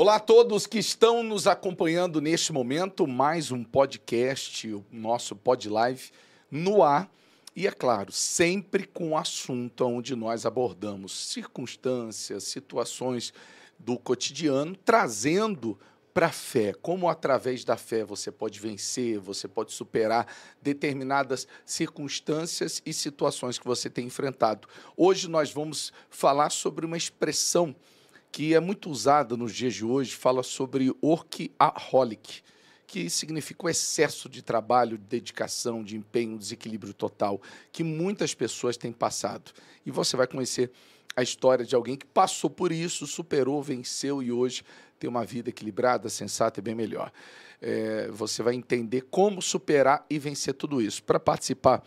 Olá a todos que estão nos acompanhando neste momento, mais um podcast, o nosso Pod Live no ar. E é claro, sempre com o assunto onde nós abordamos circunstâncias, situações do cotidiano, trazendo para a fé, como através da fé você pode vencer, você pode superar determinadas circunstâncias e situações que você tem enfrentado. Hoje nós vamos falar sobre uma expressão que é muito usada nos dias de hoje, fala sobre workaholic, que significa o excesso de trabalho, de dedicação, de empenho, desequilíbrio total, que muitas pessoas têm passado. E você vai conhecer a história de alguém que passou por isso, superou, venceu e hoje tem uma vida equilibrada, sensata e bem melhor. É, você vai entender como superar e vencer tudo isso. Para participar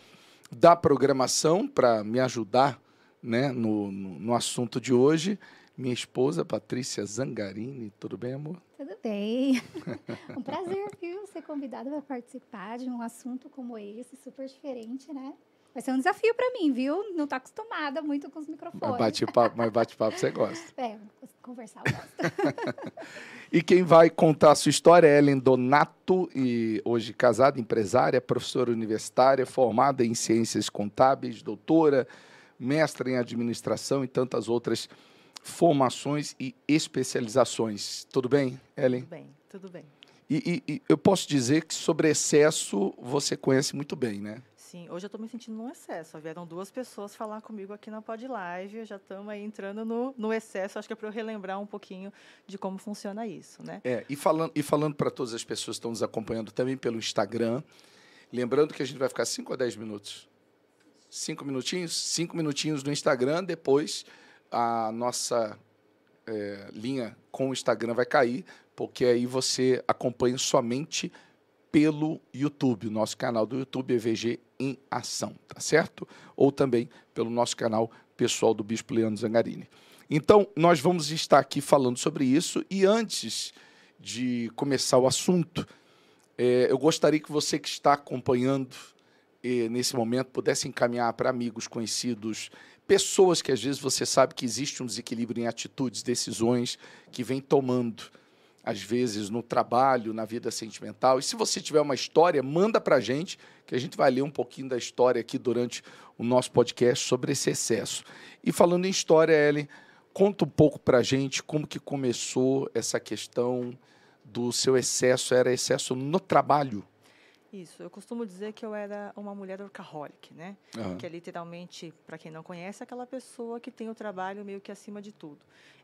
da programação, para me ajudar né, no, no, no assunto de hoje, minha esposa, Patrícia Zangarini. Tudo bem, amor? Tudo bem. um prazer, viu, ser convidada para participar de um assunto como esse, super diferente, né? Vai ser um desafio para mim, viu? Não tá acostumada muito com os microfones. Bate-papo, mas bate-papo você gosta. É, conversar eu gosto. e quem vai contar a sua história é Ellen Donato, e hoje casada, empresária, professora universitária, formada em ciências contábeis, doutora, mestra em administração e tantas outras formações e especializações. Tudo bem, Ellen? Tudo bem, tudo bem. E, e, e eu posso dizer que sobre excesso você conhece muito bem, né? Sim, hoje eu estou me sentindo num excesso. Vieram duas pessoas falar comigo aqui na Pod Live, já estamos aí entrando no, no excesso, acho que é para eu relembrar um pouquinho de como funciona isso, né? É, e falando, e falando para todas as pessoas que estão nos acompanhando também pelo Instagram, lembrando que a gente vai ficar 5 a 10 minutos. Cinco minutinhos? Cinco minutinhos no Instagram, depois a nossa é, linha com o Instagram vai cair, porque aí você acompanha somente pelo YouTube, nosso canal do YouTube EVG em Ação, tá certo? Ou também pelo nosso canal pessoal do Bispo Leandro Zangarini. Então, nós vamos estar aqui falando sobre isso e antes de começar o assunto, é, eu gostaria que você que está acompanhando eh, nesse momento pudesse encaminhar para amigos, conhecidos, pessoas que às vezes você sabe que existe um desequilíbrio em atitudes, decisões que vem tomando, às vezes no trabalho, na vida sentimental. E se você tiver uma história, manda para a gente, que a gente vai ler um pouquinho da história aqui durante o nosso podcast sobre esse excesso. E falando em história, Ellen, conta um pouco para a gente como que começou essa questão do seu excesso, era excesso no trabalho? Isso, eu costumo dizer que eu era uma mulher workaholic, né? Uhum. Que é literalmente, para quem não conhece, aquela pessoa que tem o trabalho meio que acima de tudo.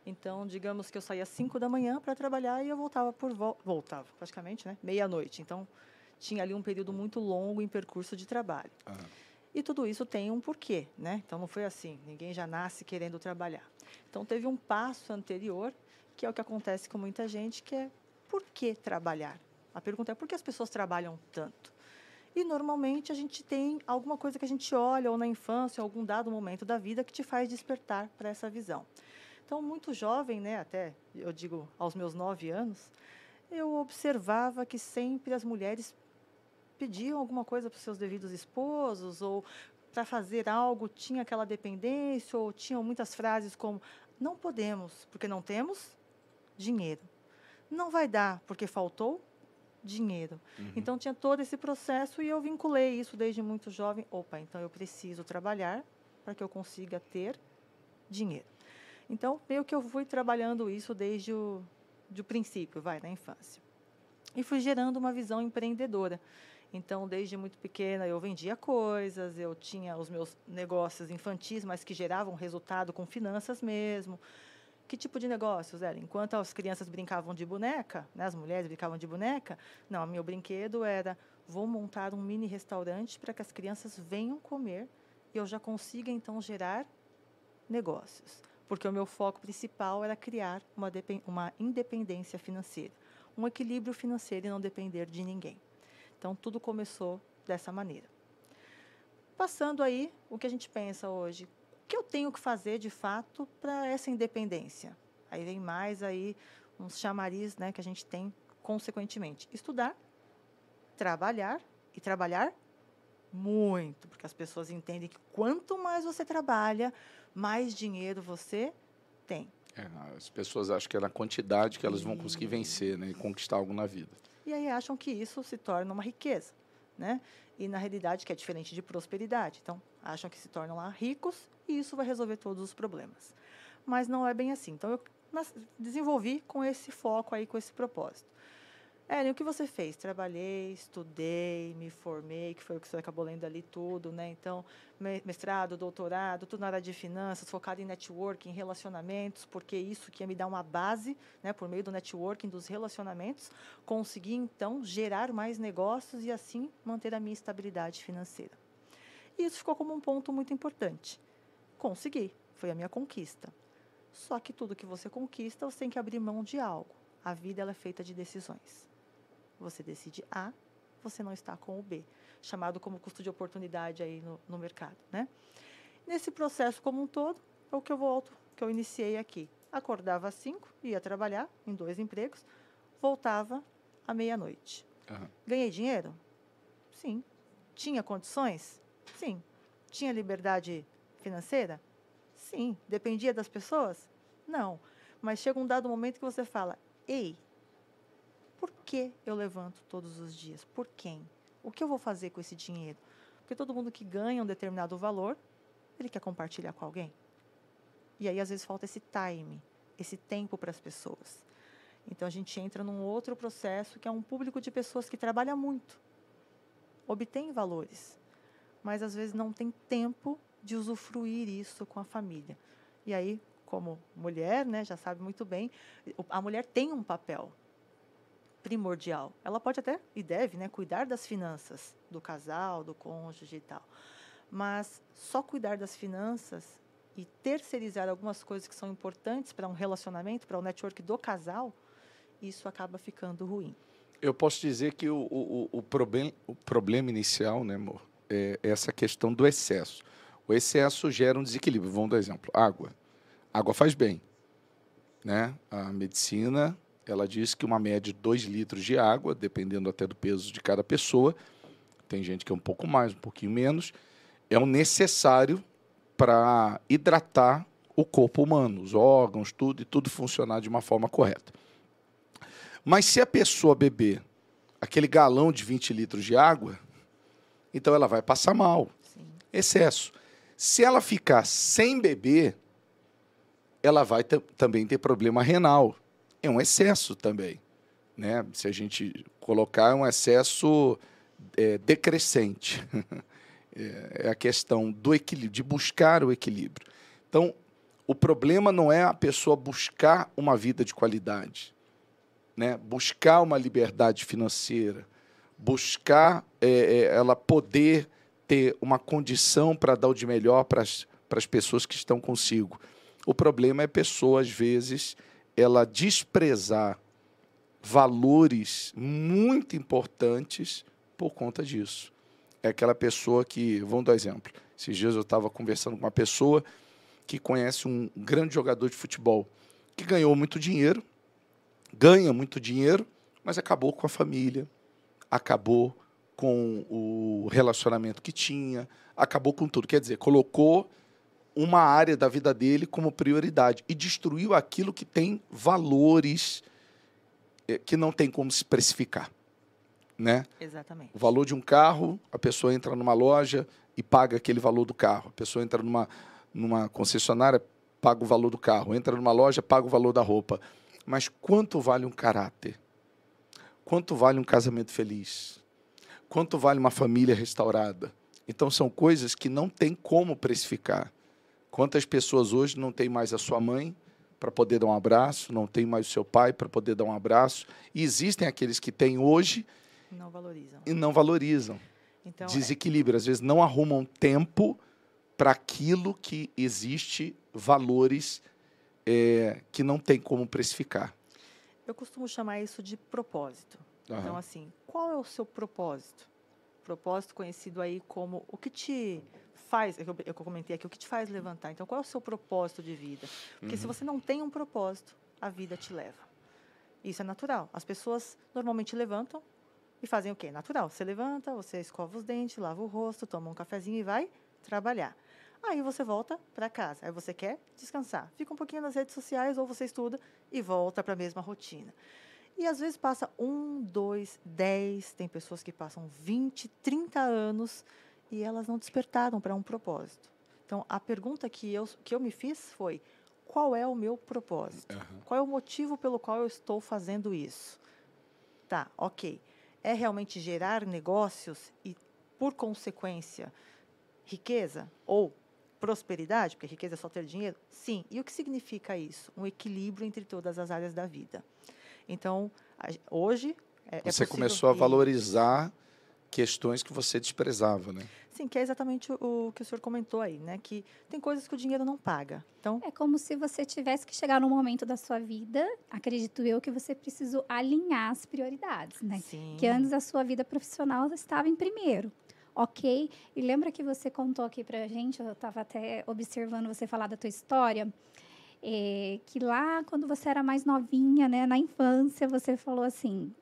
Então, digamos que eu saía às 5 da manhã para trabalhar e eu voltava por vo voltava, praticamente, né? Meia-noite. Então, tinha ali um período muito longo em percurso de trabalho. Uhum. E tudo isso tem um porquê, né? Então, não foi assim, ninguém já nasce querendo trabalhar. Então, teve um passo anterior, que é o que acontece com muita gente, que é por que trabalhar? A pergunta é por que as pessoas trabalham tanto? E normalmente a gente tem alguma coisa que a gente olha ou na infância, ou algum dado momento da vida que te faz despertar para essa visão. Então, muito jovem, né, até eu digo aos meus nove anos, eu observava que sempre as mulheres pediam alguma coisa para os seus devidos esposos ou para fazer algo tinha aquela dependência ou tinham muitas frases como não podemos porque não temos dinheiro. Não vai dar porque faltou dinheiro. Uhum. Então tinha todo esse processo e eu vinculei isso desde muito jovem. Opa, então eu preciso trabalhar para que eu consiga ter dinheiro. Então, meio que eu fui trabalhando isso desde o do princípio, vai, na infância. E fui gerando uma visão empreendedora. Então, desde muito pequena, eu vendia coisas, eu tinha os meus negócios infantis, mas que geravam resultado com finanças mesmo. Que tipo de negócios era? Enquanto as crianças brincavam de boneca, né, as mulheres brincavam de boneca, não, meu brinquedo era vou montar um mini restaurante para que as crianças venham comer e eu já consiga então gerar negócios. Porque o meu foco principal era criar uma, uma independência financeira, um equilíbrio financeiro e não depender de ninguém. Então tudo começou dessa maneira. Passando aí, o que a gente pensa hoje? Que eu tenho que fazer de fato para essa independência? Aí vem mais aí uns chamariz né, que a gente tem consequentemente. Estudar, trabalhar e trabalhar muito, porque as pessoas entendem que quanto mais você trabalha, mais dinheiro você tem. É, as pessoas acham que é na quantidade que elas vão conseguir vencer né, e conquistar algo na vida. E aí acham que isso se torna uma riqueza. Né? E na realidade que é diferente de prosperidade. Então, acham que se tornam lá ricos e isso vai resolver todos os problemas. Mas não é bem assim. Então, eu desenvolvi com esse foco aí, com esse propósito. Ellen, o que você fez? Trabalhei, estudei, me formei, que foi o que você acabou lendo ali tudo, né? Então, mestrado, doutorado, tudo na área de finanças, focado em networking, relacionamentos, porque isso que ia me dar uma base, né, por meio do networking, dos relacionamentos, conseguir então gerar mais negócios e assim manter a minha estabilidade financeira. E isso ficou como um ponto muito importante. Consegui, foi a minha conquista. Só que tudo que você conquista, você tem que abrir mão de algo. A vida ela é feita de decisões. Você decide A, você não está com o B, chamado como custo de oportunidade aí no, no mercado, né? Nesse processo como um todo, é o que eu volto, que eu iniciei aqui. Acordava às 5, ia trabalhar em dois empregos, voltava à meia-noite. Uhum. Ganhei dinheiro? Sim. Tinha condições? Sim. Tinha liberdade financeira? Sim. Dependia das pessoas? Não. Mas chega um dado momento que você fala: ei, que eu levanto todos os dias? Por quem? O que eu vou fazer com esse dinheiro? Porque todo mundo que ganha um determinado valor, ele quer compartilhar com alguém. E aí, às vezes, falta esse time, esse tempo para as pessoas. Então, a gente entra num outro processo que é um público de pessoas que trabalha muito, obtém valores, mas às vezes não tem tempo de usufruir isso com a família. E aí, como mulher, né, já sabe muito bem, a mulher tem um papel primordial. Ela pode até e deve, né, cuidar das finanças do casal, do cônjuge e tal. Mas só cuidar das finanças e terceirizar algumas coisas que são importantes para um relacionamento, para o network do casal, isso acaba ficando ruim. Eu posso dizer que o, o, o, problem, o problema inicial, né, amor, é essa questão do excesso. O excesso gera um desequilíbrio. Vamos dar exemplo. Água. Água faz bem. Né? A medicina ela diz que uma média de 2 litros de água, dependendo até do peso de cada pessoa, tem gente que é um pouco mais, um pouquinho menos, é o necessário para hidratar o corpo humano, os órgãos, tudo, e tudo funcionar de uma forma correta. Mas se a pessoa beber aquele galão de 20 litros de água, então ela vai passar mal. Sim. Excesso. Se ela ficar sem beber, ela vai também ter problema renal é um excesso também. Né? Se a gente colocar, é um excesso é, decrescente. É, é a questão do equilíbrio, de buscar o equilíbrio. Então, o problema não é a pessoa buscar uma vida de qualidade, né? buscar uma liberdade financeira, buscar é, é ela poder ter uma condição para dar o de melhor para as pessoas que estão consigo. O problema é a pessoa, às vezes, ela desprezar valores muito importantes por conta disso. É aquela pessoa que, vamos dar exemplo, esses dias eu estava conversando com uma pessoa que conhece um grande jogador de futebol que ganhou muito dinheiro, ganha muito dinheiro, mas acabou com a família, acabou com o relacionamento que tinha, acabou com tudo. Quer dizer, colocou uma área da vida dele como prioridade e destruiu aquilo que tem valores eh, que não tem como se precificar. Né? Exatamente. O valor de um carro, a pessoa entra numa loja e paga aquele valor do carro. A pessoa entra numa, numa concessionária, paga o valor do carro. Entra numa loja, paga o valor da roupa. Mas quanto vale um caráter? Quanto vale um casamento feliz? Quanto vale uma família restaurada? Então são coisas que não tem como precificar. Quantas pessoas hoje não têm mais a sua mãe para poder dar um abraço, não tem mais o seu pai para poder dar um abraço? E existem aqueles que têm hoje não valorizam. e não valorizam. Então, Desequilíbrio. Às vezes não arrumam tempo para aquilo que existe valores é, que não tem como precificar. Eu costumo chamar isso de propósito. Uhum. Então, assim, qual é o seu propósito? Propósito conhecido aí como o que te faz, eu, eu comentei aqui, o que te faz levantar? Então, qual é o seu propósito de vida? Porque uhum. se você não tem um propósito, a vida te leva. Isso é natural. As pessoas normalmente levantam e fazem o quê? Natural. Você levanta, você escova os dentes, lava o rosto, toma um cafezinho e vai trabalhar. Aí você volta para casa. Aí você quer descansar. Fica um pouquinho nas redes sociais ou você estuda e volta para a mesma rotina. E às vezes passa um, dois, dez, tem pessoas que passam 20, 30 anos e elas não despertaram para um propósito. Então, a pergunta que eu, que eu me fiz foi: qual é o meu propósito? Uhum. Qual é o motivo pelo qual eu estou fazendo isso? Tá, ok. É realmente gerar negócios e, por consequência, riqueza? Ou prosperidade? Porque riqueza é só ter dinheiro? Sim. E o que significa isso? Um equilíbrio entre todas as áreas da vida. Então, hoje. É, é você é começou a valorizar questões que você desprezava, né? Sim, que é exatamente o, o, que o senhor comentou aí, né? Que tem coisas que o dinheiro não paga. Então é como se você tivesse que chegar num momento da sua vida, acredito eu, que você precisou alinhar as prioridades, né? Sim. Que antes a sua vida profissional estava em primeiro. Ok? E lembra que você contou aqui pra gente, eu estava até observando você falar da tua história, é, que lá quando você era mais novinha, né, na infância, você falou assim: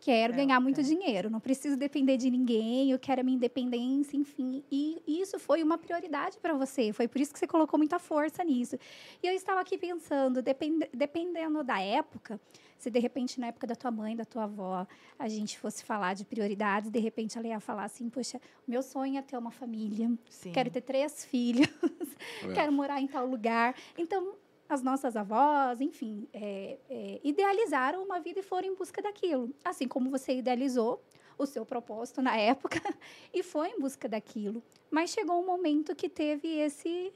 quero é, ganhar muito é. dinheiro, não preciso depender de ninguém, eu quero a minha independência, enfim. E isso foi uma prioridade para você, foi por isso que você colocou muita força nisso. E eu estava aqui pensando, depend, dependendo da época, se de repente na época da tua mãe, da tua avó, a gente fosse falar de prioridades, de repente ela ia falar assim, poxa, meu sonho é ter uma família, Sim. quero ter três filhos, é. quero morar em tal lugar. Então, as nossas avós, enfim, é, é, idealizaram uma vida e foram em busca daquilo. Assim como você idealizou o seu propósito na época e foi em busca daquilo. Mas chegou um momento que teve esse.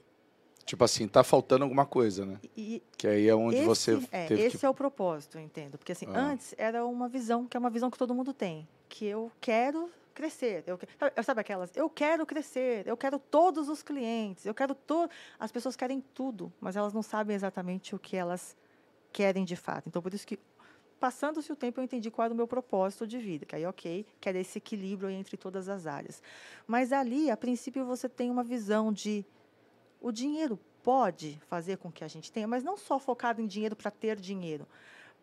Tipo assim, tá faltando alguma coisa, né? E, que aí é onde esse, você é, teve Esse que... é o propósito, eu entendo. Porque assim, ah. antes era uma visão, que é uma visão que todo mundo tem. Que eu quero crescer. Eu, sabe aquelas? Eu quero crescer, eu quero todos os clientes, eu quero todo. As pessoas querem tudo, mas elas não sabem exatamente o que elas querem de fato. Então, por isso que, passando-se o tempo, eu entendi qual era o meu propósito de vida. Que aí, ok, que era esse equilíbrio entre todas as áreas. Mas ali, a princípio, você tem uma visão de o dinheiro pode fazer com que a gente tenha, mas não só focado em dinheiro para ter dinheiro,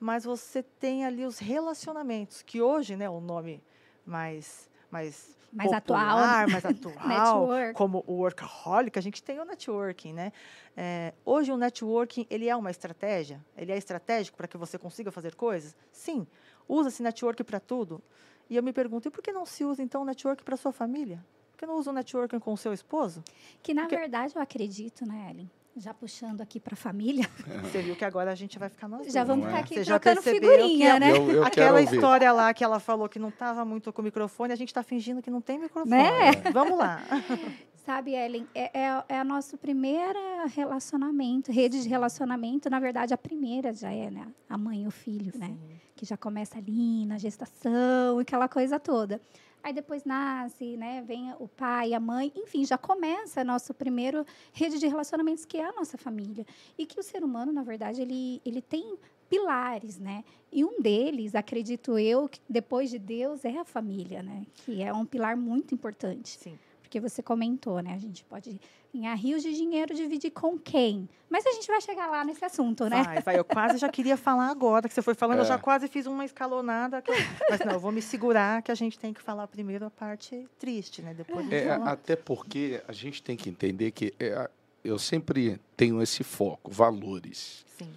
mas você tem ali os relacionamentos, que hoje, né, o nome mais mais, mais popular, atual, mais atual, como o workaholic, a gente tem o networking, né? É, hoje o networking ele é uma estratégia, ele é estratégico para que você consiga fazer coisas. Sim, usa-se networking para tudo. E eu me pergunto, e por que não se usa então o networking para sua família? Por que não usa o networking com o seu esposo? Que na Porque... verdade eu acredito, né, Ellen? Já puxando aqui para a família. Você viu que agora a gente vai ficar nós Já vamos ficar é? aqui Você trocando figurinha, né? Eu, eu Aquela história lá que ela falou que não estava muito com o microfone, a gente está fingindo que não tem microfone. Né? Vamos lá. Sabe, Ellen, é, é, é o nosso primeiro relacionamento, rede de relacionamento. Na verdade, a primeira já é né? a mãe e o filho, né? Sim. né? Que já começa ali na gestação, aquela coisa toda. Aí depois nasce, né? Vem o pai, a mãe, enfim, já começa nosso primeiro rede de relacionamentos que é a nossa família e que o ser humano, na verdade, ele ele tem pilares, né? E um deles, acredito eu, que depois de Deus é a família, né? Que é um pilar muito importante. Sim porque você comentou, né? A gente pode ganhar rios de dinheiro, dividir com quem? Mas a gente vai chegar lá nesse assunto, né? Vai, vai. Eu quase já queria falar agora, que você foi falando, é. eu já quase fiz uma escalonada. Mas não, eu vou me segurar, que a gente tem que falar primeiro a parte triste, né? Depois é, Até porque a gente tem que entender que é, eu sempre tenho esse foco, valores. Sim.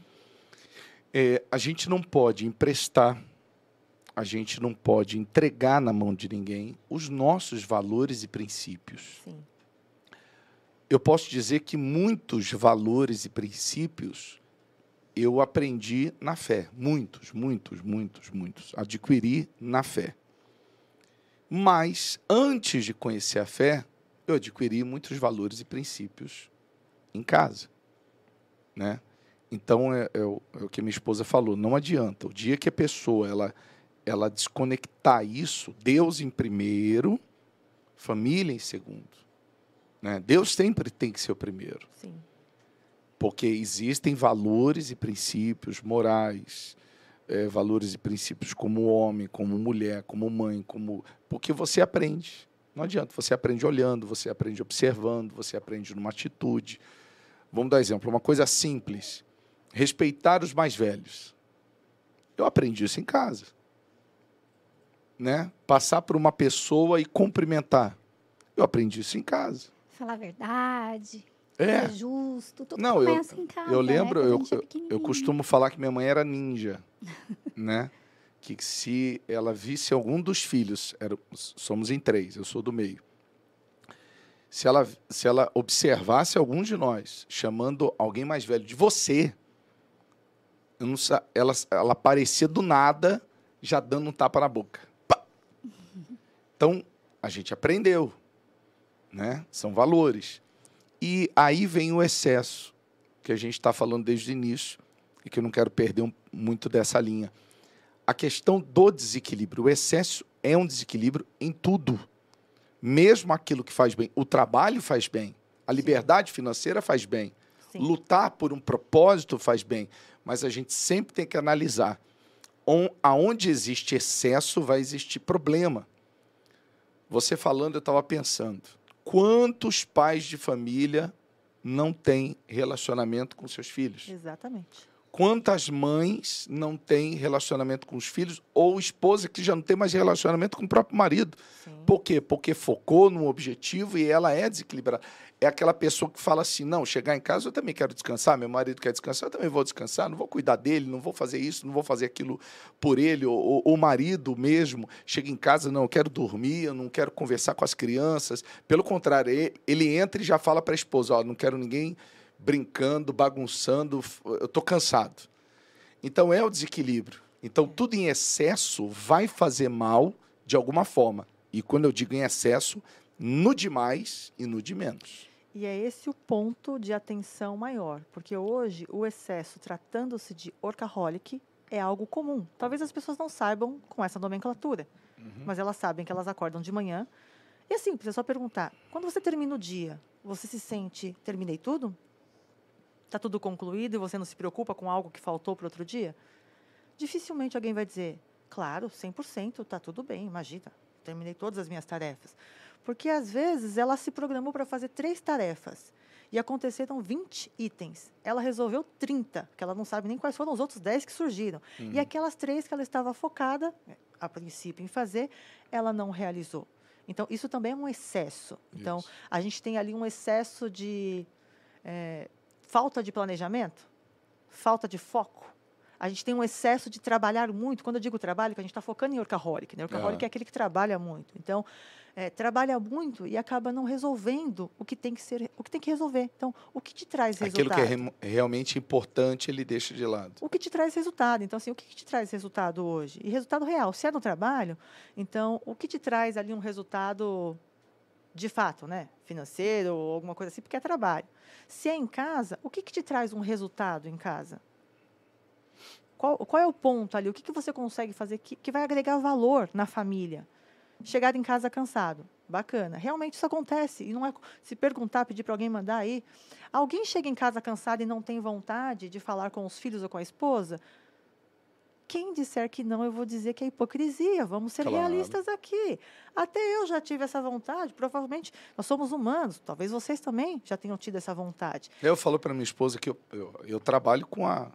É, a gente não pode emprestar a gente não pode entregar na mão de ninguém os nossos valores e princípios. Sim. Eu posso dizer que muitos valores e princípios eu aprendi na fé. Muitos, muitos, muitos, muitos. Adquiri na fé. Mas, antes de conhecer a fé, eu adquiri muitos valores e princípios em casa. Né? Então, é, é, o, é o que minha esposa falou. Não adianta. O dia que a pessoa ela ela desconectar isso, Deus em primeiro, família em segundo. Né? Deus sempre tem que ser o primeiro. Sim. Porque existem valores e princípios morais, é, valores e princípios como homem, como mulher, como mãe, como. Porque você aprende. Não adianta, você aprende olhando, você aprende observando, você aprende numa atitude. Vamos dar exemplo, uma coisa simples. Respeitar os mais velhos. Eu aprendi isso em casa né? Passar por uma pessoa e cumprimentar. Eu aprendi isso em casa. falar a verdade, é. justo, tudo Não, eu, em casa, eu né, lembro, né? eu, eu, eu costumo falar que minha mãe era ninja, né? Que se ela visse algum dos filhos, era, somos em três, eu sou do meio. Se ela, se ela observasse algum de nós chamando alguém mais velho de você, não, ela, ela aparecia do nada, já dando um tapa na boca. Então, a gente aprendeu, né? São valores. E aí vem o excesso, que a gente está falando desde o início, e que eu não quero perder um, muito dessa linha. A questão do desequilíbrio. O excesso é um desequilíbrio em tudo. Mesmo aquilo que faz bem. O trabalho faz bem. A liberdade Sim. financeira faz bem. Sim. Lutar por um propósito faz bem. Mas a gente sempre tem que analisar. On, aonde existe excesso, vai existir problema. Você falando, eu estava pensando quantos pais de família não têm relacionamento com seus filhos? Exatamente. Quantas mães não têm relacionamento com os filhos ou esposa que já não tem mais relacionamento com o próprio marido? Sim. Por quê? Porque focou num objetivo e ela é desequilibrada é aquela pessoa que fala assim: não, chegar em casa eu também quero descansar, meu marido quer descansar, eu também vou descansar, não vou cuidar dele, não vou fazer isso, não vou fazer aquilo por ele. Ou o marido mesmo chega em casa, não, eu quero dormir, eu não quero conversar com as crianças. Pelo contrário, ele entra e já fala para a esposa: ó, não quero ninguém brincando, bagunçando, eu estou cansado. Então é o desequilíbrio. Então tudo em excesso vai fazer mal de alguma forma. E quando eu digo em excesso, no demais e no de menos. E é esse o ponto de atenção maior, porque hoje o excesso, tratando-se de orcaholic, é algo comum. Talvez as pessoas não saibam com essa nomenclatura, uhum. mas elas sabem que elas acordam de manhã. E é simples, é só perguntar: quando você termina o dia, você se sente, terminei tudo? Está tudo concluído e você não se preocupa com algo que faltou para outro dia? Dificilmente alguém vai dizer, claro, 100%, está tudo bem, imagina, terminei todas as minhas tarefas. Porque às vezes ela se programou para fazer três tarefas e aconteceram 20 itens. Ela resolveu 30, que ela não sabe nem quais foram os outros 10 que surgiram. Uhum. E aquelas três que ela estava focada, a princípio, em fazer, ela não realizou. Então, isso também é um excesso. Então, isso. a gente tem ali um excesso de é, falta de planejamento, falta de foco. A gente tem um excesso de trabalhar muito. Quando eu digo trabalho, que a gente está focando em workaholic. Né? Workaholic é. é aquele que trabalha muito. Então, é, trabalha muito e acaba não resolvendo o que tem que ser, o que tem que resolver. Então, o que te traz resultado? Aquilo que é realmente importante, ele deixa de lado. O que te traz resultado? Então, assim, o que, te traz resultado hoje? E resultado real. Se é no trabalho, então, o que te traz ali um resultado de fato, né? Financeiro ou alguma coisa assim, porque é trabalho. Se é em casa, o que, que te traz um resultado em casa? Qual, qual é o ponto ali? O que, que você consegue fazer que, que vai agregar valor na família? Chegar em casa cansado. Bacana. Realmente isso acontece. E não é se perguntar, pedir para alguém mandar aí. Alguém chega em casa cansado e não tem vontade de falar com os filhos ou com a esposa? Quem disser que não, eu vou dizer que é hipocrisia. Vamos ser claro. realistas aqui. Até eu já tive essa vontade. Provavelmente nós somos humanos. Talvez vocês também já tenham tido essa vontade. Eu falo para minha esposa que eu, eu, eu trabalho com a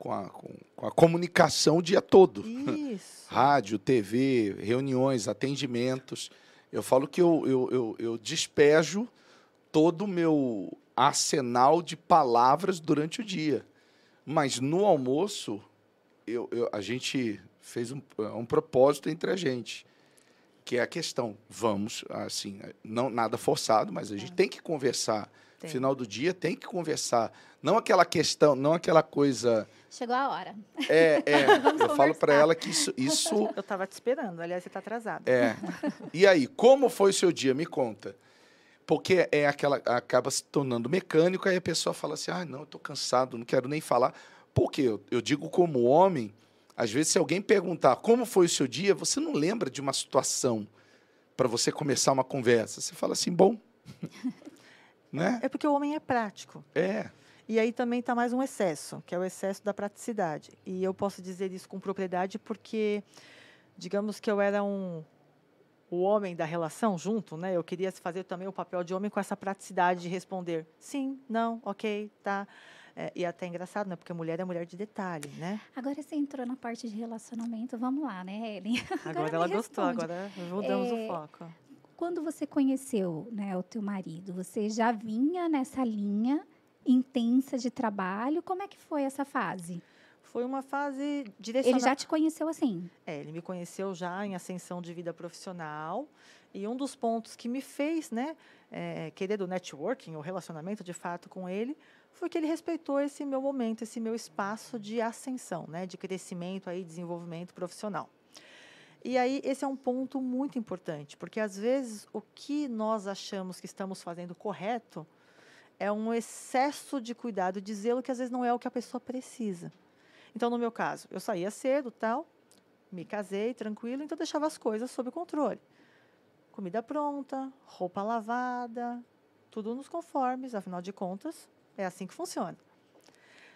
com a, com, com a comunicação o dia todo. Isso. Rádio, TV, reuniões, atendimentos. Eu falo que eu, eu, eu, eu despejo todo o meu arsenal de palavras durante o dia. Mas no almoço, eu, eu, a gente fez um, um propósito entre a gente, que é a questão, vamos, assim, não nada forçado, mas a gente é. tem que conversar. Tem. Final do dia tem que conversar. Não aquela questão, não aquela coisa Chegou a hora. É, é. eu falo para ela que isso, isso. Eu estava te esperando, aliás, você está atrasado. É. E aí, como foi o seu dia? Me conta. Porque é aquela. acaba se tornando mecânico, aí a pessoa fala assim: ah, não, eu estou cansado, não quero nem falar. Porque eu, eu digo como homem, às vezes, se alguém perguntar como foi o seu dia, você não lembra de uma situação para você começar uma conversa. Você fala assim, bom. Né? É porque o homem é prático. É. E aí também está mais um excesso, que é o excesso da praticidade. E eu posso dizer isso com propriedade porque, digamos que eu era um o homem da relação junto, né? Eu queria fazer também o papel de homem com essa praticidade de responder sim, não, ok, tá. É, e até engraçado, né? Porque mulher é mulher de detalhe, né? Agora você entrou na parte de relacionamento, vamos lá, né, Ellen? Agora, agora ela gostou, agora mudamos é, o foco quando você conheceu né, o teu marido, você já vinha nessa linha intensa de trabalho? Como é que foi essa fase? Foi uma fase direcionada. Ele já te conheceu assim? É, ele me conheceu já em ascensão de vida profissional. E um dos pontos que me fez né, é, querer do networking, o relacionamento de fato com ele, foi que ele respeitou esse meu momento, esse meu espaço de ascensão, né, de crescimento, aí, desenvolvimento profissional. E aí, esse é um ponto muito importante, porque às vezes o que nós achamos que estamos fazendo correto é um excesso de cuidado, de zelo, que às vezes não é o que a pessoa precisa. Então, no meu caso, eu saía cedo, tal, me casei tranquilo, então deixava as coisas sob controle. Comida pronta, roupa lavada, tudo nos conformes, afinal de contas, é assim que funciona.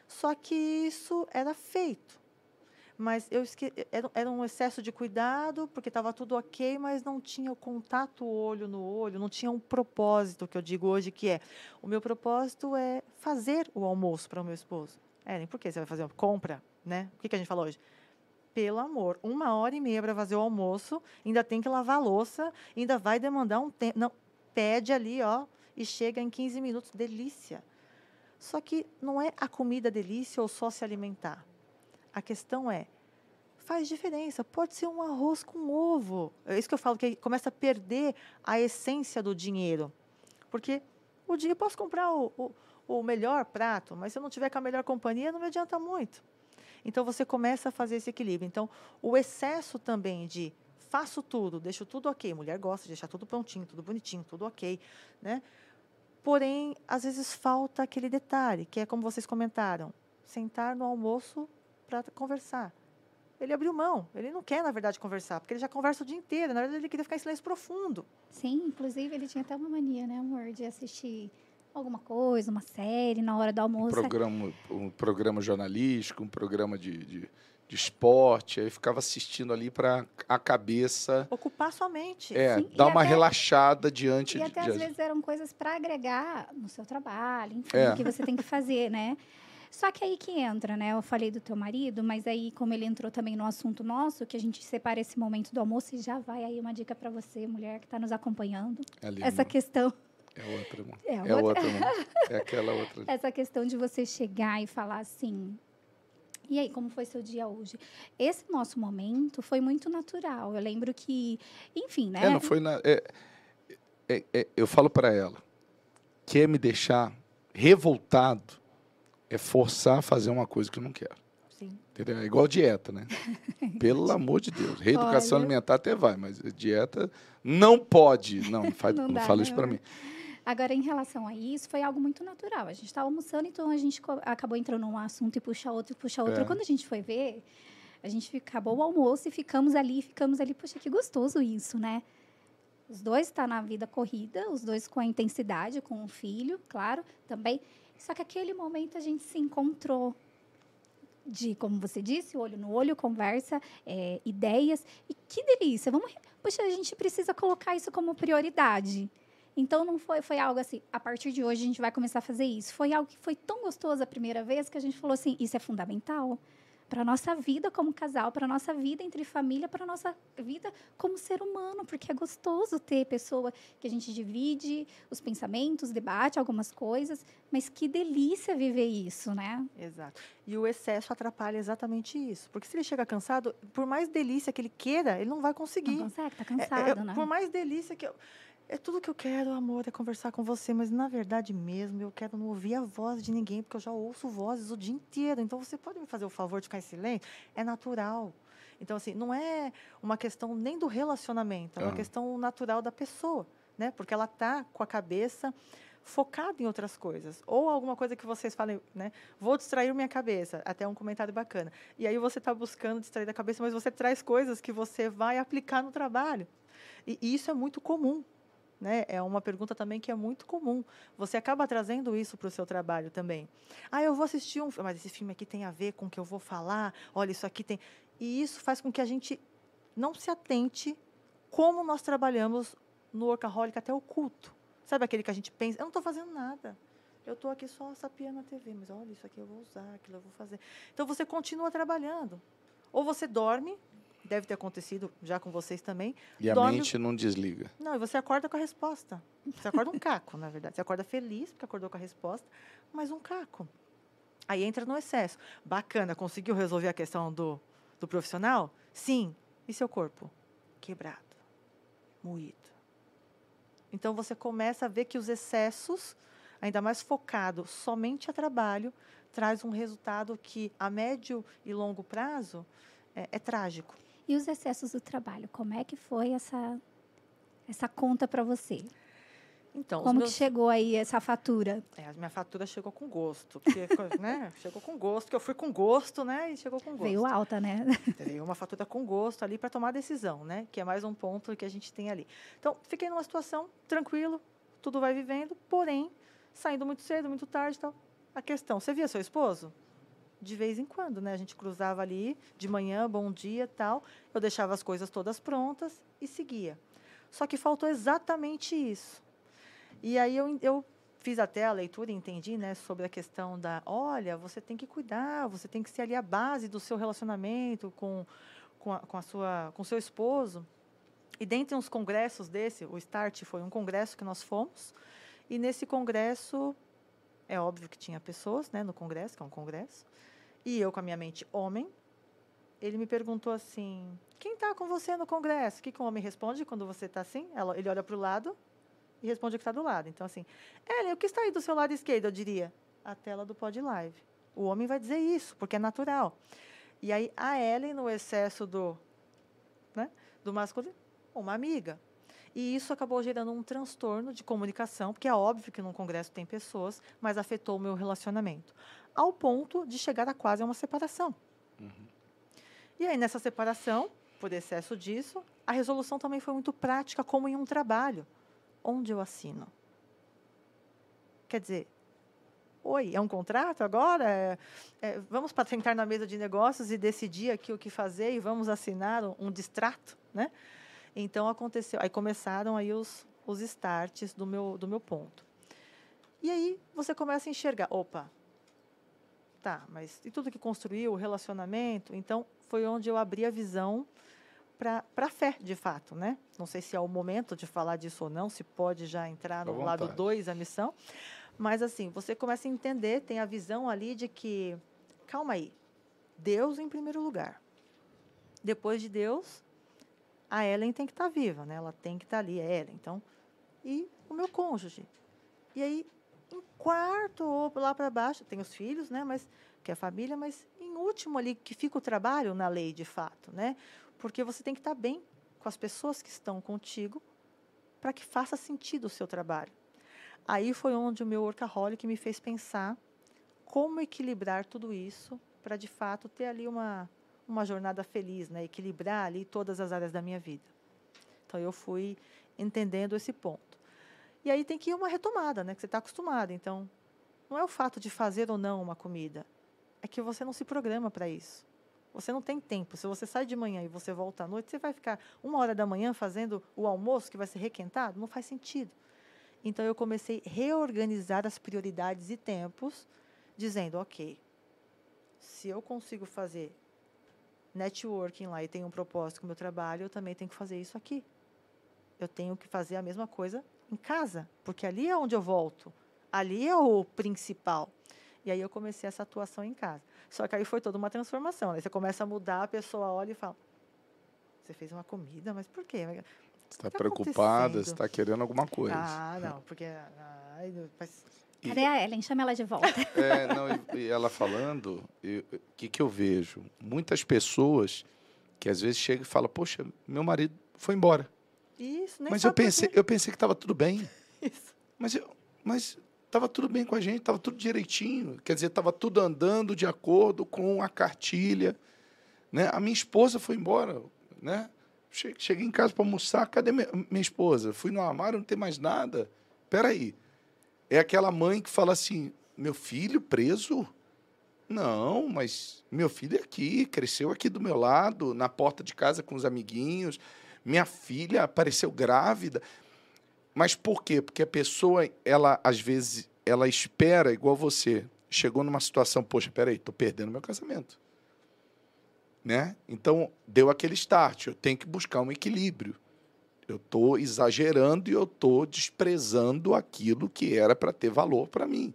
Só que isso era feito. Mas eu esque... era, era um excesso de cuidado, porque estava tudo ok, mas não tinha o contato olho no olho, não tinha um propósito que eu digo hoje que é. O meu propósito é fazer o almoço para o meu esposo. Ellen, por que você vai fazer uma compra? Né? O que, que a gente falou hoje? Pelo amor, uma hora e meia para fazer o almoço, ainda tem que lavar a louça, ainda vai demandar um tempo. Não, pede ali, ó, e chega em 15 minutos. Delícia. Só que não é a comida delícia ou só se alimentar. A questão é, faz diferença. Pode ser um arroz com ovo. É isso que eu falo, que começa a perder a essência do dinheiro. Porque o eu posso comprar o, o, o melhor prato, mas se eu não tiver com a melhor companhia, não me adianta muito. Então você começa a fazer esse equilíbrio. Então, o excesso também de faço tudo, deixo tudo ok. Mulher gosta de deixar tudo prontinho, tudo bonitinho, tudo ok, né? Porém, às vezes falta aquele detalhe, que é como vocês comentaram, sentar no almoço para conversar. Ele abriu mão. Ele não quer, na verdade, conversar, porque ele já conversa o dia inteiro. Na verdade, ele queria ficar em silêncio profundo. Sim, inclusive ele tinha até uma mania, né, amor, de assistir alguma coisa, uma série na hora do almoço. Um programa, um programa jornalístico, um programa de, de, de esporte, aí ficava assistindo ali para a cabeça ocupar sua mente. É, Sim, dar uma até, relaxada diante e de. E até de, às vezes eram coisas para agregar no seu trabalho, enfim, é. que você tem que fazer, né? Só que aí que entra, né? Eu falei do teu marido, mas aí como ele entrou também no assunto nosso, que a gente separa esse momento do almoço e já vai aí uma dica para você, mulher que está nos acompanhando. Ali, Essa amor. questão é outra, amor. É, é outra. É aquela outra. Essa questão de você chegar e falar assim, e aí, como foi seu dia hoje? Esse nosso momento foi muito natural. Eu lembro que, enfim, né? É, não foi na. É, é, é, eu falo para ela, quer me deixar revoltado é forçar a fazer uma coisa que eu não quero. Sim. Entendeu? É igual dieta, né? Pelo amor de Deus. Reeducação Olha... alimentar até vai, mas dieta não pode. Não, faz, não, não fala isso para mim. Agora, em relação a isso, foi algo muito natural. A gente estava almoçando, então a gente acabou entrando num assunto e puxa outro, e puxa outro. É. Quando a gente foi ver, a gente acabou o almoço e ficamos ali, ficamos ali. Poxa, que gostoso isso, né? Os dois estão tá na vida corrida, os dois com a intensidade, com o filho, claro, também. Só que aquele momento a gente se encontrou de, como você disse, olho no olho, conversa, é, ideias. E que delícia! Vamos, poxa, a gente precisa colocar isso como prioridade. Então não foi, foi algo assim, a partir de hoje a gente vai começar a fazer isso. Foi algo que foi tão gostoso a primeira vez que a gente falou assim, isso é fundamental para a nossa vida como casal, para a nossa vida entre família, para a nossa vida como ser humano, porque é gostoso ter pessoa que a gente divide os pensamentos, debate algumas coisas, mas que delícia viver isso, né? Exato. E o excesso atrapalha exatamente isso, porque se ele chega cansado, por mais delícia que ele queira, ele não vai conseguir. Não consegue, tá cansado, é, é, né? Por mais delícia que eu é tudo que eu quero, amor, é conversar com você, mas na verdade mesmo eu quero não ouvir a voz de ninguém, porque eu já ouço vozes o dia inteiro. Então você pode me fazer o favor de ficar em silêncio? É natural. Então, assim, não é uma questão nem do relacionamento, é uma questão natural da pessoa, né? Porque ela está com a cabeça focada em outras coisas. Ou alguma coisa que vocês falem, né? Vou distrair minha cabeça. Até um comentário bacana. E aí você está buscando distrair a cabeça, mas você traz coisas que você vai aplicar no trabalho. E isso é muito comum. Né? É uma pergunta também que é muito comum. Você acaba trazendo isso para o seu trabalho também. Ah, eu vou assistir um mas esse filme aqui tem a ver com o que eu vou falar. Olha, isso aqui tem. E isso faz com que a gente não se atente como nós trabalhamos no workaholic até o culto. Sabe aquele que a gente pensa, eu não estou fazendo nada. Eu estou aqui só sapiando a TV, mas olha, isso aqui eu vou usar, aquilo eu vou fazer. Então você continua trabalhando. Ou você dorme, deve ter acontecido já com vocês também. E a dorme... mente não desliga. Não, e você acorda com a resposta. Você acorda um caco, na verdade. Você acorda feliz porque acordou com a resposta, mas um caco. Aí entra no excesso. Bacana, conseguiu resolver a questão do, do profissional? Sim. E seu corpo? Quebrado, moído. Então você começa a ver que os excessos, ainda mais focado somente a trabalho, traz um resultado que a médio e longo prazo é, é trágico. E os excessos do trabalho, como é que foi essa, essa conta para você? Então, Como meus... que chegou aí essa fatura? É, a minha fatura chegou com gosto. Porque, né, chegou com gosto, que eu fui com gosto, né? E chegou com gosto. Veio alta, né? Veio uma fatura com gosto ali para tomar decisão, né? Que é mais um ponto que a gente tem ali. Então, fiquei numa situação tranquilo, tudo vai vivendo, porém, saindo muito cedo, muito tarde tal. A questão, você via seu esposo? De vez em quando, né? A gente cruzava ali de manhã, bom dia, tal. Eu deixava as coisas todas prontas e seguia. Só que faltou exatamente isso. E aí eu, eu fiz até a leitura e entendi, né, sobre a questão da, olha, você tem que cuidar, você tem que ser ali a base do seu relacionamento com com a, com a sua com seu esposo. E dentre uns congressos desse, o Start foi um congresso que nós fomos, e nesse congresso é óbvio que tinha pessoas, né, no congresso, que é um congresso, e eu com a minha mente homem, ele me perguntou assim: quem está com você no congresso? O que, que um homem responde quando você está assim? Ela, ele olha para o lado e responde o que está do lado. Então, assim, Ellen, o que está aí do seu lado esquerdo? Eu diria: a tela do Pod Live. O homem vai dizer isso, porque é natural. E aí, a Ellen, no excesso do, né, do masculino, uma amiga. E isso acabou gerando um transtorno de comunicação, porque é óbvio que num congresso tem pessoas, mas afetou o meu relacionamento ao ponto de chegar a quase uma separação. Uhum. E aí, nessa separação, por excesso disso, a resolução também foi muito prática, como em um trabalho. Onde eu assino? Quer dizer, oi, é um contrato agora? É, é, vamos para sentar na mesa de negócios e decidir aqui o que fazer e vamos assinar um, um distrato, né? Então aconteceu, aí começaram aí os, os starts do meu, do meu ponto. E aí você começa a enxergar, opa, Tá, mas e tudo que construiu, o relacionamento? Então, foi onde eu abri a visão para a fé, de fato, né? Não sei se é o momento de falar disso ou não, se pode já entrar no lado 2, a missão. Mas, assim, você começa a entender, tem a visão ali de que, calma aí, Deus em primeiro lugar. Depois de Deus, a Ellen tem que estar tá viva, né? Ela tem que estar tá ali, é Ellen. Então, e o meu cônjuge. E aí, em quarto ou lá para baixo, tem os filhos, né? Mas que é a família, mas em último ali que fica o trabalho na lei de fato, né? Porque você tem que estar bem com as pessoas que estão contigo para que faça sentido o seu trabalho. Aí foi onde o meu workaholic me fez pensar como equilibrar tudo isso para de fato ter ali uma uma jornada feliz, né? Equilibrar ali todas as áreas da minha vida. Então eu fui entendendo esse ponto. E aí tem que ir uma retomada, né? Que você está acostumado. Então, não é o fato de fazer ou não uma comida. É que você não se programa para isso. Você não tem tempo. Se você sai de manhã e você volta à noite, você vai ficar uma hora da manhã fazendo o almoço que vai ser requentado? Não faz sentido. Então, eu comecei a reorganizar as prioridades e tempos, dizendo, ok, se eu consigo fazer networking lá e tenho um propósito com o meu trabalho, eu também tenho que fazer isso aqui. Eu tenho que fazer a mesma coisa em casa, porque ali é onde eu volto. Ali é o principal. E aí eu comecei essa atuação em casa. Só que aí foi toda uma transformação. Né? Você começa a mudar, a pessoa olha e fala: Você fez uma comida, mas por quê? Você está tá preocupada, você está querendo alguma coisa. Ah, não, porque. Ai, mas... Cadê a Ellen? Chama ela de volta. É, não, e, e ela falando, o que, que eu vejo? Muitas pessoas que às vezes chegam e falam: Poxa, meu marido foi embora. Isso, nem Mas eu pensei, eu pensei que estava tudo bem. Isso. Mas eu, mas estava tudo bem com a gente, estava tudo direitinho. Quer dizer, estava tudo andando de acordo com a cartilha. Né? A minha esposa foi embora. Né? Cheguei em casa para almoçar, cadê minha, minha esposa? Fui no armário, não tem mais nada. Espera aí. É aquela mãe que fala assim, meu filho preso? Não, mas meu filho é aqui, cresceu aqui do meu lado, na porta de casa com os amiguinhos. Minha filha apareceu grávida. Mas por quê? Porque a pessoa, ela às vezes, ela espera, igual você, chegou numa situação, poxa, peraí, estou perdendo meu casamento. Né? Então, deu aquele start. Eu tenho que buscar um equilíbrio. Eu estou exagerando e eu estou desprezando aquilo que era para ter valor para mim.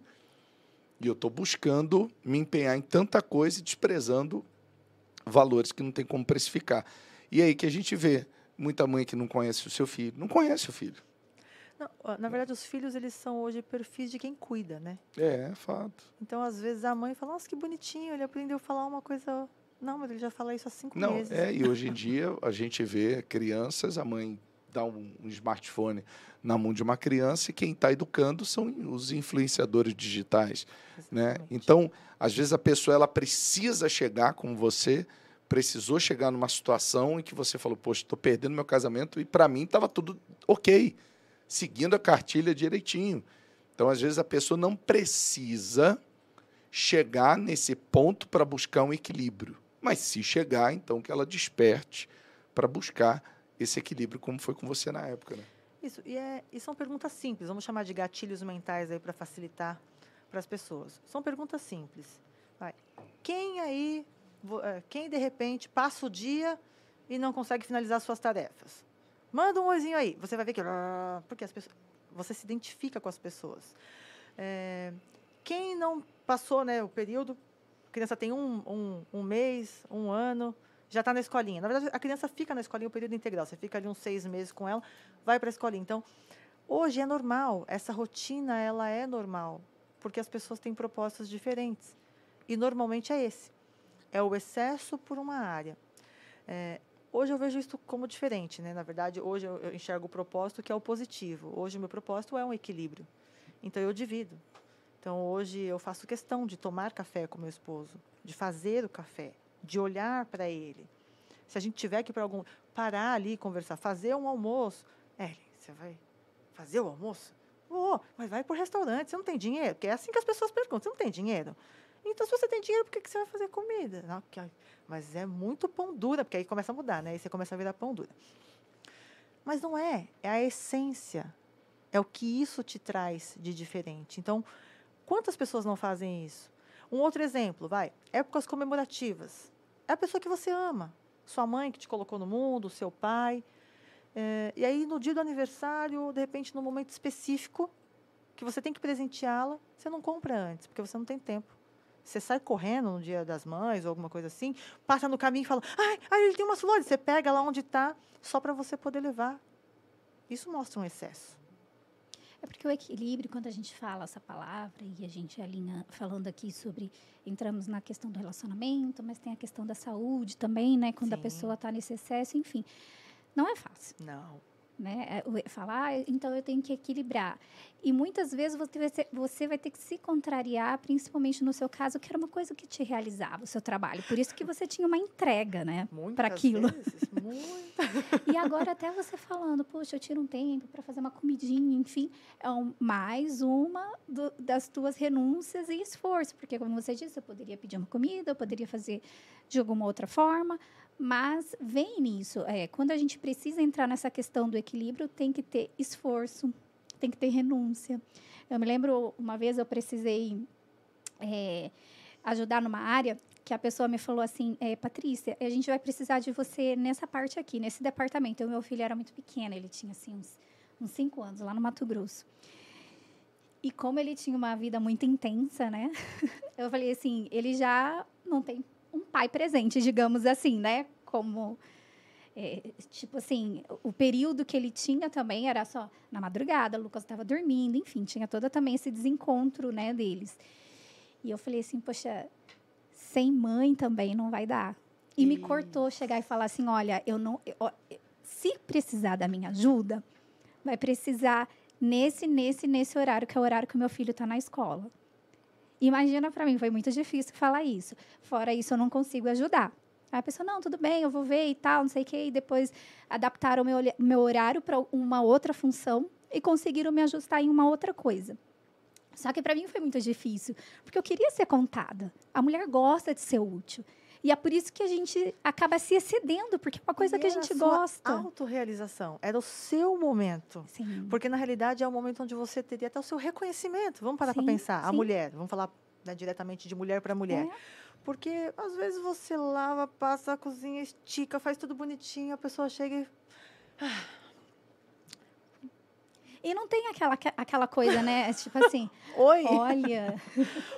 E eu estou buscando me empenhar em tanta coisa e desprezando valores que não tem como precificar. E é aí que a gente vê muita mãe que não conhece o seu filho. Não conhece o filho. Não, na verdade, os filhos eles são hoje perfis de quem cuida, né? É, é fato. Então, às vezes, a mãe fala, nossa, que bonitinho, ele aprendeu a falar uma coisa. Não, mas ele já fala isso há cinco não, meses. É, e hoje em dia a gente vê crianças, a mãe dá um, um smartphone na mão de uma criança e quem está educando são os influenciadores digitais. Né? Então, às vezes a pessoa ela precisa chegar com você, precisou chegar numa situação em que você falou, poxa, estou perdendo meu casamento e para mim estava tudo ok seguindo a cartilha direitinho. Então, às vezes, a pessoa não precisa chegar nesse ponto para buscar um equilíbrio. Mas se chegar, então que ela desperte para buscar esse equilíbrio, como foi com você na época. Né? Isso, e, é, e são perguntas simples, vamos chamar de gatilhos mentais aí para facilitar para as pessoas. São perguntas simples. Vai. Quem aí, quem de repente passa o dia e não consegue finalizar suas tarefas? Manda um oizinho aí. Você vai ver que. Porque as pessoas, você se identifica com as pessoas. É, quem não passou né, o período, a criança tem um, um, um mês, um ano, já está na escolinha. Na verdade, a criança fica na escolinha o período integral. Você fica ali uns seis meses com ela, vai para a escolinha. Então, hoje é normal. Essa rotina, ela é normal. Porque as pessoas têm propósitos diferentes. E normalmente é esse. É o excesso por uma área. É, Hoje eu vejo isso como diferente, né? Na verdade, hoje eu enxergo o propósito que é o positivo. Hoje o meu propósito é um equilíbrio. Então eu divido. Então hoje eu faço questão de tomar café com meu esposo, de fazer o café, de olhar para ele. Se a gente tiver que para algum parar ali conversar, fazer um almoço, é, você vai fazer o almoço? Oh, mas vai para o restaurante, você não tem dinheiro? Porque é assim que as pessoas perguntam, você não tem dinheiro? Então, se você tem dinheiro, por que, que você vai fazer comida? Não, mas é muito pão dura, porque aí começa a mudar, né? Aí você começa a virar pão dura. Mas não é, é a essência. É o que isso te traz de diferente. Então, quantas pessoas não fazem isso? Um outro exemplo, vai, épocas comemorativas. É a pessoa que você ama. Sua mãe que te colocou no mundo, seu pai. É, e aí, no dia do aniversário, de repente, num momento específico, que você tem que presenteá-la, você não compra antes, porque você não tem tempo. Você sai correndo no dia das mães ou alguma coisa assim, passa no caminho e fala: ai, ai ele tem umas flores. Você pega lá onde está, só para você poder levar. Isso mostra um excesso. É porque o equilíbrio, quando a gente fala essa palavra, e a gente alinha falando aqui sobre. Entramos na questão do relacionamento, mas tem a questão da saúde também, né? Quando Sim. a pessoa está nesse excesso, enfim. Não é fácil. Não né? É, falar, ah, então eu tenho que equilibrar. E muitas vezes você vai, ser, você vai ter que se contrariar, principalmente no seu caso, que era uma coisa que te realizava, o seu trabalho. Por isso que você tinha uma entrega, né? Para aquilo. Vezes, e agora até você falando, poxa, eu tiro um tempo para fazer uma comidinha, enfim, é um, mais uma do, das tuas renúncias e esforço. Porque, como você disse, eu poderia pedir uma comida, eu poderia fazer de alguma outra forma, mas vem nisso. É, quando a gente precisa entrar nessa questão do equilíbrio, tem que ter esforço, tem que ter renúncia. Eu me lembro, uma vez eu precisei é, ajudar numa área que a pessoa me falou assim, é, Patrícia, a gente vai precisar de você nessa parte aqui, nesse departamento. O meu filho era muito pequeno, ele tinha assim uns, uns cinco anos, lá no Mato Grosso. E como ele tinha uma vida muito intensa, né? Eu falei assim, ele já não tem um pai presente, digamos assim, né? Como é, tipo assim, o período que ele tinha também era só na madrugada, o Lucas estava dormindo, enfim, tinha todo também esse desencontro, né, deles. E eu falei assim, poxa, sem mãe também não vai dar. E, e... me cortou chegar e falar assim, olha, eu não, eu, se precisar da minha ajuda, vai precisar nesse, nesse, nesse horário que é o horário que o meu filho está na escola. Imagina para mim, foi muito difícil falar isso. Fora isso, eu não consigo ajudar. Aí a pessoa, não, tudo bem, eu vou ver e tal, não sei o quê. E depois adaptaram o meu, meu horário para uma outra função e conseguiram me ajustar em uma outra coisa. Só que para mim foi muito difícil, porque eu queria ser contada. A mulher gosta de ser útil. E é por isso que a gente acaba se excedendo, porque é uma coisa que a gente gosta. autorrealização. Era o seu momento. Sim. Porque, na realidade, é o momento onde você teria até o seu reconhecimento. Vamos parar para pensar. Sim. A mulher, vamos falar né, diretamente de mulher para mulher. É. Porque às vezes você lava, passa a cozinha, estica, faz tudo bonitinho, a pessoa chega e. Ah, e não tem aquela, aquela coisa, né? Tipo assim, Oi. olha,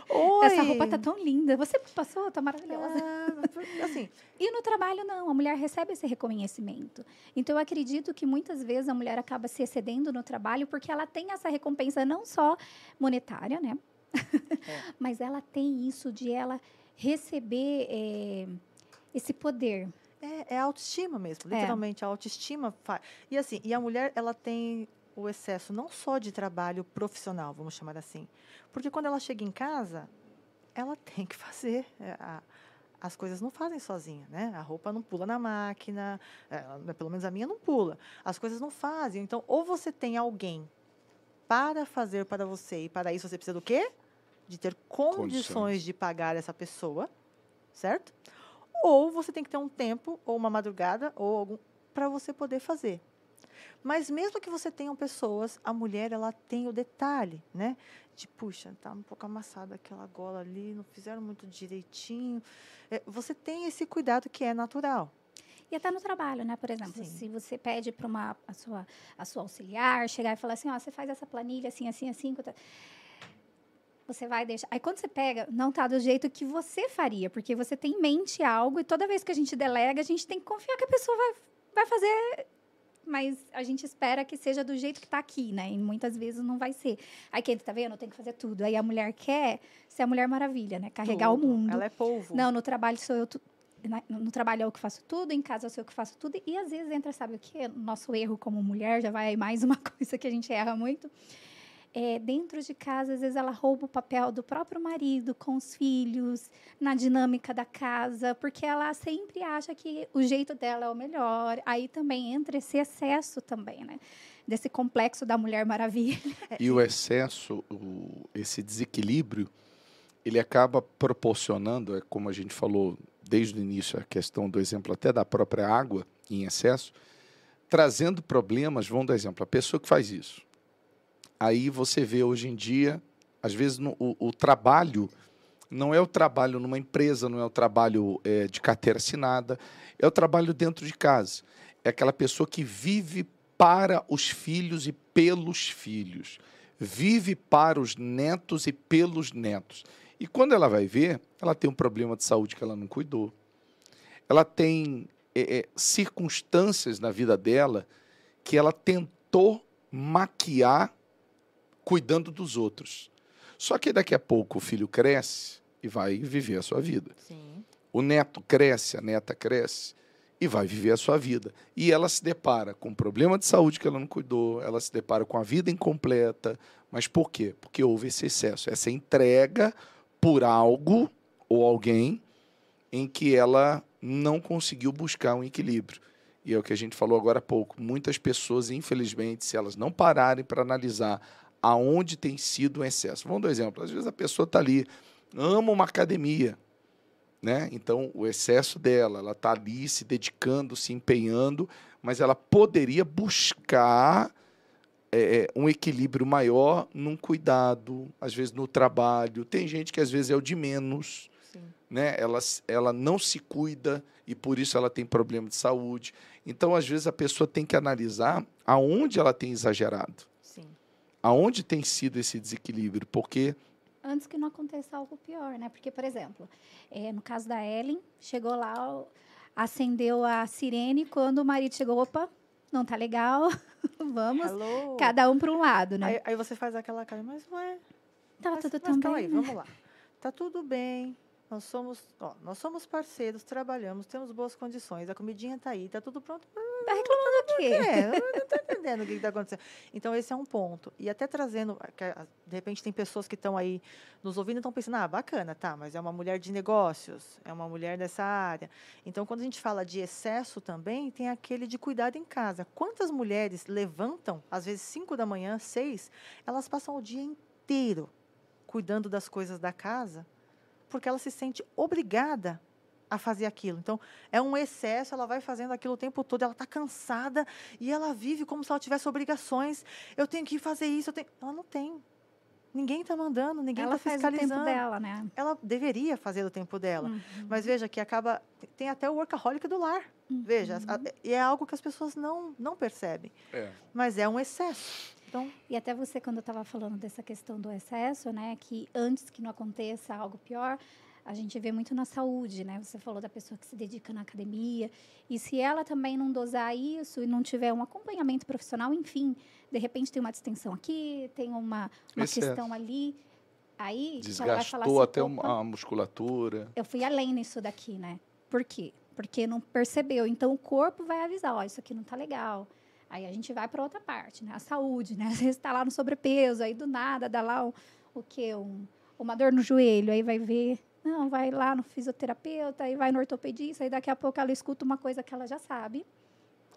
Oi. essa roupa tá tão linda. Você passou, tá maravilhosa. É, assim. E no trabalho, não. A mulher recebe esse reconhecimento. Então, eu acredito que muitas vezes a mulher acaba se excedendo no trabalho porque ela tem essa recompensa não só monetária, né? É. Mas ela tem isso de ela receber é, esse poder. É, é autoestima mesmo, é. literalmente. A autoestima faz. E assim, e a mulher, ela tem o excesso não só de trabalho profissional, vamos chamar assim. Porque quando ela chega em casa, ela tem que fazer. É, a, as coisas não fazem sozinha, né? A roupa não pula na máquina, é, pelo menos a minha não pula. As coisas não fazem. Então, ou você tem alguém para fazer para você, e para isso você precisa do quê? De ter condições, condições. de pagar essa pessoa, certo? Ou você tem que ter um tempo, ou uma madrugada, ou algum para você poder fazer. Mas mesmo que você tenha pessoas, a mulher ela tem o detalhe, né? De puxa, tá um pouco amassada aquela gola ali, não fizeram muito direitinho. É, você tem esse cuidado que é natural. E até no trabalho, né? Por exemplo, Sim. se você pede para uma a sua a sua auxiliar chegar e falar assim, ó, você faz essa planilha assim, assim, assim, você vai deixar. Aí quando você pega, não tá do jeito que você faria, porque você tem em mente algo e toda vez que a gente delega, a gente tem que confiar que a pessoa vai, vai fazer mas a gente espera que seja do jeito que está aqui, né? E muitas vezes não vai ser. Aí quem tá vendo, tem que fazer tudo. Aí a mulher quer ser a Mulher Maravilha, né? Carregar tudo. o mundo. Ela é polvo. Não, no trabalho sou eu. Tu... No trabalho é eu que faço tudo, em casa eu sou eu que faço tudo. E às vezes entra, sabe o quê? Nosso erro como mulher, já vai mais uma coisa que a gente erra muito é, dentro de casa, às vezes ela rouba o papel do próprio marido com os filhos, na dinâmica da casa, porque ela sempre acha que o jeito dela é o melhor. Aí também entra esse excesso também, né? Desse complexo da Mulher Maravilha. E o excesso, o, esse desequilíbrio, ele acaba proporcionando, é como a gente falou desde o início, a questão do exemplo até da própria água em excesso, trazendo problemas. Vamos dar exemplo, a pessoa que faz isso aí você vê hoje em dia, às vezes no, o, o, trabalho não é o trabalho numa empresa, não é o trabalho é, de carteira assinada, é o trabalho dentro de casa. É aquela pessoa que vive para os filhos e pelos filhos, vive para os netos e pelos netos. E quando ela vai ver, ela tem um problema de saúde que ela não cuidou. Ela tem é, é, circunstâncias na vida dela que ela tentou maquiar cuidando dos outros. Só que daqui a pouco o filho cresce e vai viver a sua vida. Sim. O neto cresce, a neta cresce e vai viver a sua vida. E ela se depara com um problema de saúde que ela não cuidou, ela se depara com a vida incompleta. Mas por quê? Porque houve esse excesso, essa entrega por algo ou alguém em que ela não conseguiu buscar um equilíbrio. E é o que a gente falou agora há pouco. Muitas pessoas, infelizmente, se elas não pararem para analisar aonde tem sido um excesso. Vamos dar um exemplo. Às vezes a pessoa está ali, ama uma academia, né? Então o excesso dela, ela está ali se dedicando, se empenhando, mas ela poderia buscar é, é, um equilíbrio maior num cuidado, às vezes no trabalho. Tem gente que às vezes é o de menos, Sim. né? Ela, ela não se cuida e por isso ela tem problema de saúde. Então às vezes a pessoa tem que analisar aonde ela tem exagerado aonde tem sido esse desequilíbrio? Porque antes que não aconteça algo pior, né? Porque, por exemplo, é, no caso da Ellen, chegou lá, acendeu a sirene, quando o marido chegou, opa, não tá legal, vamos, Hello. cada um para um lado, né? Aí, aí, você faz aquela cara, mas ué... Tava mas, tudo mas tão bem, aí, né? vamos lá. Tá tudo bem, nós somos, ó, nós somos parceiros, trabalhamos, temos boas condições, a comidinha tá aí, tá tudo pronto. Tá reclamando do quê? É, não estou entendendo o que está acontecendo. Então, esse é um ponto. E até trazendo, de repente, tem pessoas que estão aí nos ouvindo e estão pensando, ah, bacana, tá, mas é uma mulher de negócios, é uma mulher dessa área. Então, quando a gente fala de excesso também, tem aquele de cuidado em casa. Quantas mulheres levantam, às vezes 5 da manhã, 6, elas passam o dia inteiro cuidando das coisas da casa, porque ela se sente obrigada a fazer aquilo. Então, é um excesso, ela vai fazendo aquilo o tempo todo, ela está cansada e ela vive como se ela tivesse obrigações. Eu tenho que fazer isso, eu tenho... ela não tem. Ninguém está mandando, ninguém está fiscalizando. Ela faz o tempo dela, né? Ela deveria fazer o tempo dela. Uhum. Mas veja que acaba... Tem até o workaholic do lar. Uhum. Veja, e é algo que as pessoas não, não percebem. É. Mas é um excesso. Então... E até você, quando estava falando dessa questão do excesso, né? Que antes que não aconteça algo pior, a gente vê muito na saúde, né? Você falou da pessoa que se dedica na academia. E se ela também não dosar isso e não tiver um acompanhamento profissional, enfim, de repente tem uma distensão aqui, tem uma, uma questão ali. Aí Desgastou assim, até a musculatura. Eu fui além nisso daqui, né? Por quê? Porque não percebeu. Então o corpo vai avisar, ó, oh, isso aqui não tá legal. Aí a gente vai para outra parte, né? A saúde, né? Às vezes está lá no sobrepeso, aí do nada dá lá um, o quê? Um, uma dor no joelho, aí vai ver não, vai lá no fisioterapeuta, e vai no ortopedista, e daqui a pouco ela escuta uma coisa que ela já sabe,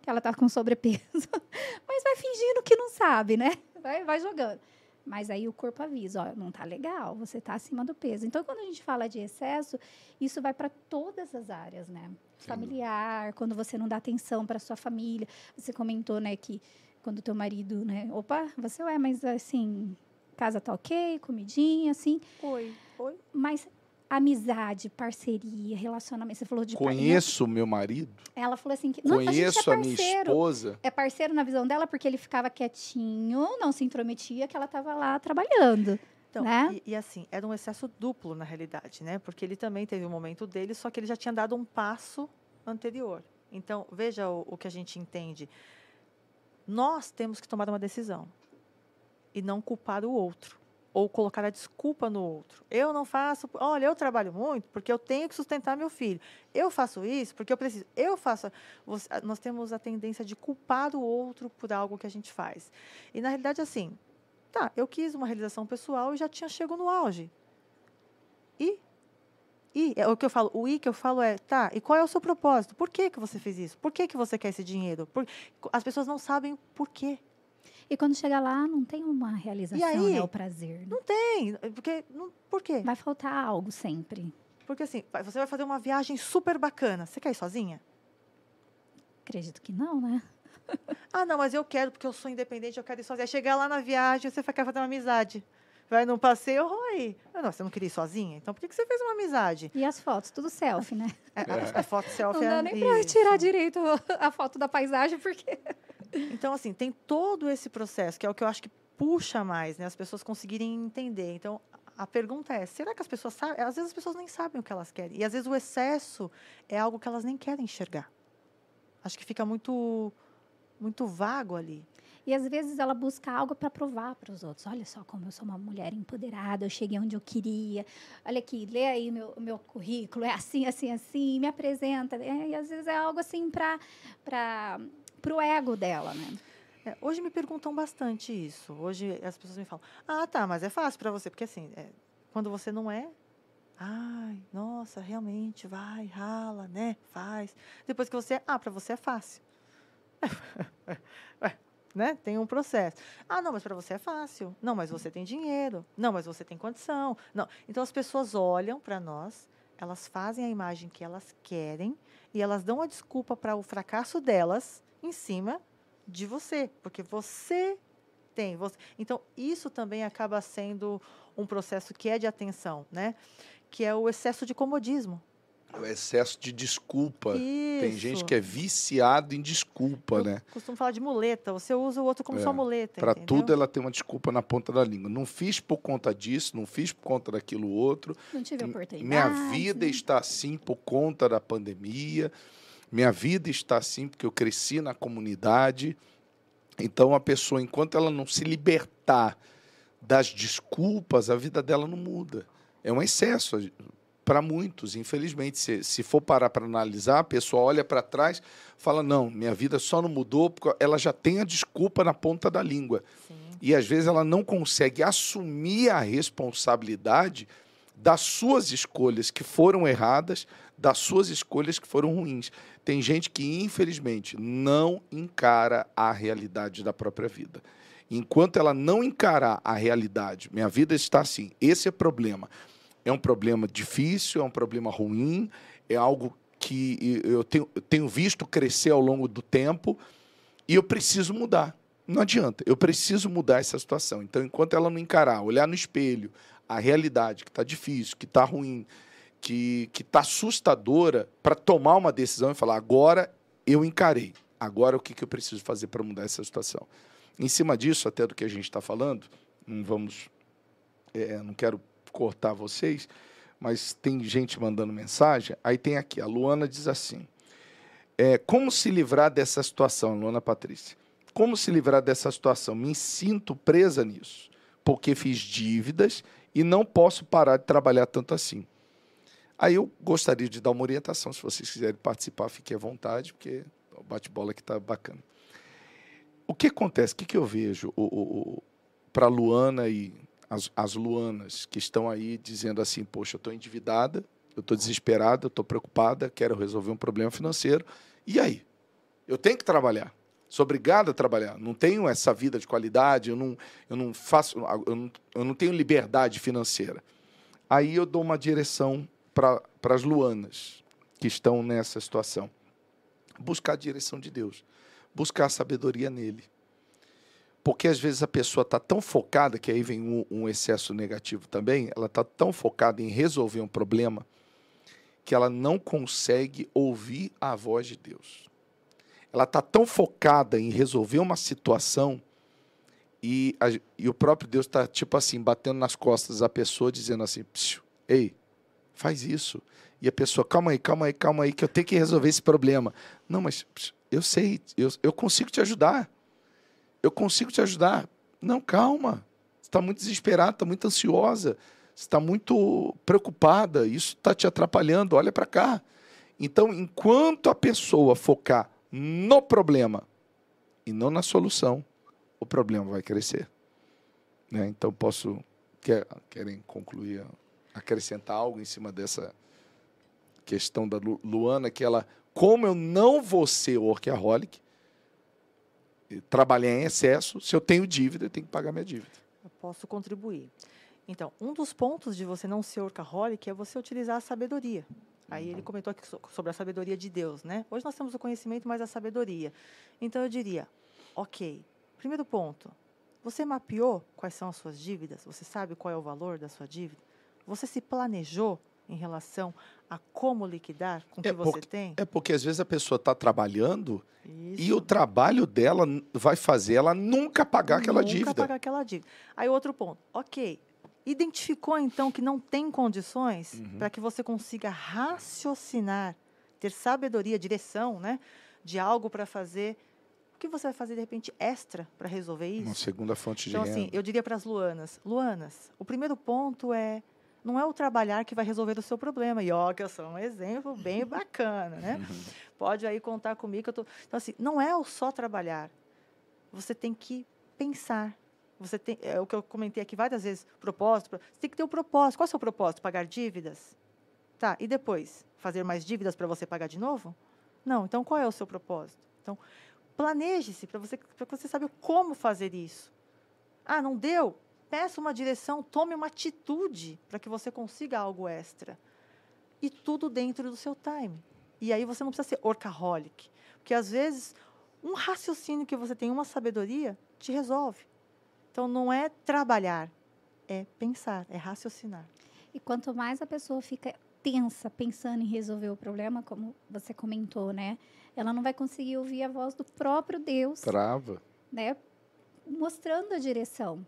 que ela está com sobrepeso. Mas vai fingindo que não sabe, né? Vai, vai jogando. Mas aí o corpo avisa, ó, não tá legal, você está acima do peso. Então, quando a gente fala de excesso, isso vai para todas as áreas, né? Sim. Familiar, quando você não dá atenção para sua família. Você comentou, né, que quando teu marido, né, opa, você é, mas assim, casa tá ok, comidinha, assim. Oi, oi. Mas amizade, parceria, relacionamento. Você falou de Conheço meu marido. Ela falou assim que não, Conheço a, é a, minha esposa. É parceiro na visão dela porque ele ficava quietinho, não se intrometia, que ela estava lá trabalhando. Então, né? e, e, assim, era um excesso duplo na realidade, né? Porque ele também teve um momento dele, só que ele já tinha dado um passo anterior. Então, veja o, o que a gente entende. Nós temos que tomar uma decisão e não culpar o outro ou colocar a desculpa no outro. Eu não faço, olha, eu trabalho muito porque eu tenho que sustentar meu filho. Eu faço isso porque eu preciso. Eu faço. Nós temos a tendência de culpar o outro por algo que a gente faz. E na realidade, assim, tá, eu quis uma realização pessoal e já tinha chego no auge. E e é o que eu falo, o i que eu falo é, tá, e qual é o seu propósito? Por que, que você fez isso? Por que, que você quer esse dinheiro? Por, as pessoas não sabem por quê. E quando chega lá, não tem uma realização, aí, né? O prazer. Não tem. Porque, não, por quê? Vai faltar algo sempre. Porque assim, você vai fazer uma viagem super bacana. Você quer ir sozinha? Acredito que não, né? ah, não, mas eu quero, porque eu sou independente, eu quero ir sozinha. Aí chegar lá na viagem, você quer fazer uma amizade. Vai num passeio, oi. Não, você não queria ir sozinha? Então por que, que você fez uma amizade? E as fotos, tudo selfie, né? É, a, a, foto selfie Não dá é nem para tirar direito a foto da paisagem, porque. Então, assim, tem todo esse processo, que é o que eu acho que puxa mais, né? As pessoas conseguirem entender. Então, a pergunta é: será que as pessoas sabem? Às vezes as pessoas nem sabem o que elas querem. E às vezes o excesso é algo que elas nem querem enxergar. Acho que fica muito, muito vago ali. E às vezes ela busca algo para provar para os outros. Olha só como eu sou uma mulher empoderada, eu cheguei onde eu queria. Olha aqui, lê aí meu, meu currículo, é assim, assim, assim, me apresenta. E às vezes é algo assim para para o ego dela, né? É, hoje me perguntam bastante isso. Hoje as pessoas me falam: Ah, tá, mas é fácil para você, porque assim, é, quando você não é, ai, nossa, realmente, vai, rala, né, faz. Depois que você é, ah, para você é fácil. né? Tem um processo. Ah, não, mas para você é fácil. Não, mas você tem dinheiro. Não, mas você tem condição. Não. Então as pessoas olham para nós, elas fazem a imagem que elas querem e elas dão a desculpa para o fracasso delas em cima de você, porque você tem. Você... Então, isso também acaba sendo um processo que é de atenção, né? Que é o excesso de comodismo. O excesso de desculpa. Isso. Tem gente que é viciado em desculpa, Eu né? Costumo falar de muleta. Você usa o outro como é. sua muleta. Para tudo ela tem uma desculpa na ponta da língua. Não fiz por conta disso, não fiz por conta daquilo outro. Não tive oportunidade. Minha vida está assim por conta da pandemia. Minha vida está assim porque eu cresci na comunidade. Então, a pessoa, enquanto ela não se libertar das desculpas, a vida dela não muda. É um excesso para muitos, infelizmente. Se, se for parar para analisar, a pessoa olha para trás, fala: não, minha vida só não mudou porque ela já tem a desculpa na ponta da língua. Sim. E às vezes ela não consegue assumir a responsabilidade das suas escolhas que foram erradas, das suas escolhas que foram ruins. Tem gente que, infelizmente, não encara a realidade da própria vida. Enquanto ela não encarar a realidade, minha vida está assim, esse é problema. É um problema difícil, é um problema ruim, é algo que eu tenho, eu tenho visto crescer ao longo do tempo e eu preciso mudar. Não adianta. Eu preciso mudar essa situação. Então, enquanto ela não encarar, olhar no espelho, a realidade que está difícil, que está ruim, que está assustadora, para tomar uma decisão e falar: agora eu encarei. Agora o que, que eu preciso fazer para mudar essa situação? Em cima disso, até do que a gente está falando, não vamos. É, não quero cortar vocês, mas tem gente mandando mensagem. Aí tem aqui, a Luana diz assim: é, como se livrar dessa situação, Luana Patrícia? Como se livrar dessa situação? Me sinto presa nisso, porque fiz dívidas e não posso parar de trabalhar tanto assim. Aí eu gostaria de dar uma orientação, se vocês quiserem participar, fiquem à vontade, porque o bate-bola aqui está bacana. O que acontece? O que, que eu vejo para a Luana e as, as Luanas que estão aí dizendo assim: Poxa, eu estou endividada, eu estou desesperada, eu estou preocupada, quero resolver um problema financeiro. E aí? Eu tenho que trabalhar. Sou obrigado a trabalhar. Não tenho essa vida de qualidade, eu não, eu não faço, eu não, eu não tenho liberdade financeira. Aí eu dou uma direção para as Luanas que estão nessa situação. Buscar a direção de Deus. Buscar a sabedoria nele. Porque às vezes a pessoa está tão focada, que aí vem um, um excesso negativo também, ela está tão focada em resolver um problema que ela não consegue ouvir a voz de Deus. Ela está tão focada em resolver uma situação e, a, e o próprio Deus está, tipo assim, batendo nas costas da pessoa, dizendo assim: ei, faz isso. E a pessoa, calma aí, calma aí, calma aí, que eu tenho que resolver esse problema. Não, mas eu sei, eu, eu consigo te ajudar eu consigo te ajudar. Não, calma. Você está muito desesperada, está muito ansiosa, está muito preocupada, isso está te atrapalhando, olha para cá. Então, enquanto a pessoa focar no problema e não na solução, o problema vai crescer. Né? Então, posso. Quer, querem concluir, acrescentar algo em cima dessa questão da Luana, que ela, como eu não vou ser workaholic, trabalhar em excesso, se eu tenho dívida, eu tenho que pagar minha dívida. Eu posso contribuir. Então, um dos pontos de você não ser workaholic é você utilizar a sabedoria. Aí ele comentou aqui sobre a sabedoria de Deus, né? Hoje nós temos o conhecimento, mas a sabedoria. Então eu diria, ok, primeiro ponto, você mapeou quais são as suas dívidas? Você sabe qual é o valor da sua dívida? Você se planejou em relação a como liquidar com o é que porque, você tem? É porque às vezes a pessoa está trabalhando Isso. e o trabalho dela vai fazer ela nunca pagar aquela nunca dívida. Nunca pagar aquela dívida. Aí outro ponto, ok, identificou então que não tem condições uhum. para que você consiga raciocinar, ter sabedoria, direção, né, de algo para fazer. O que você vai fazer de repente extra para resolver isso? Uma segunda fonte então, de renda. Então assim, eu diria para as Luanas, Luanas, o primeiro ponto é não é o trabalhar que vai resolver o seu problema. E ó, que eu sou um exemplo bem bacana, né? Pode aí contar comigo que eu tô. Então assim, não é o só trabalhar. Você tem que pensar. Você tem, é o que eu comentei aqui várias vezes, propósito. Você tem que ter um propósito. Qual é o seu propósito? Pagar dívidas? Tá, e depois? Fazer mais dívidas para você pagar de novo? Não, então qual é o seu propósito? Então, planeje-se para você, você saber como fazer isso. Ah, não deu? Peça uma direção, tome uma atitude para que você consiga algo extra. E tudo dentro do seu time. E aí você não precisa ser workaholic. Porque às vezes um raciocínio que você tem, uma sabedoria, te resolve. Então não é trabalhar, é pensar, é raciocinar. E quanto mais a pessoa fica tensa pensando em resolver o problema, como você comentou, né? Ela não vai conseguir ouvir a voz do próprio Deus. Trava. Né? Mostrando a direção.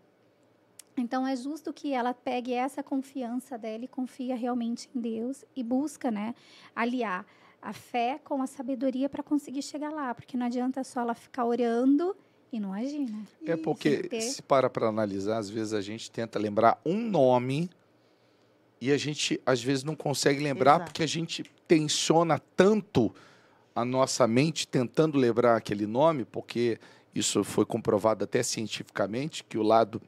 Então é justo que ela pegue essa confiança dela e confia realmente em Deus e busca, né, aliar a fé com a sabedoria para conseguir chegar lá, porque não adianta só ela ficar orando e não agir, né? É porque ter... se para para analisar, às vezes a gente tenta lembrar um nome e a gente às vezes não consegue lembrar Exato. porque a gente tensiona tanto a nossa mente tentando lembrar aquele nome, porque isso foi comprovado até cientificamente que o lado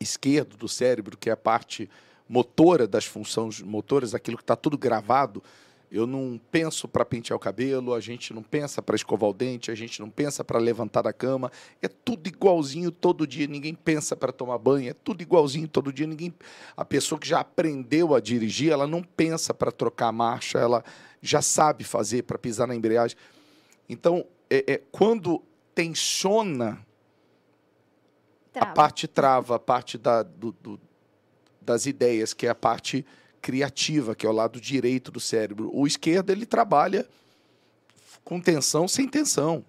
esquerdo do cérebro, que é a parte motora das funções motoras, aquilo que está tudo gravado. Eu não penso para pentear o cabelo, a gente não pensa para escovar o dente, a gente não pensa para levantar da cama. É tudo igualzinho todo dia. Ninguém pensa para tomar banho. É tudo igualzinho todo dia. Ninguém. A pessoa que já aprendeu a dirigir, ela não pensa para trocar a marcha. Ela já sabe fazer para pisar na embreagem. Então, é, é quando tensiona trava. a parte trava, a parte da, do, do, das ideias, que é a parte criativa, que é o lado direito do cérebro. O esquerdo, ele trabalha com tensão, sem tensão.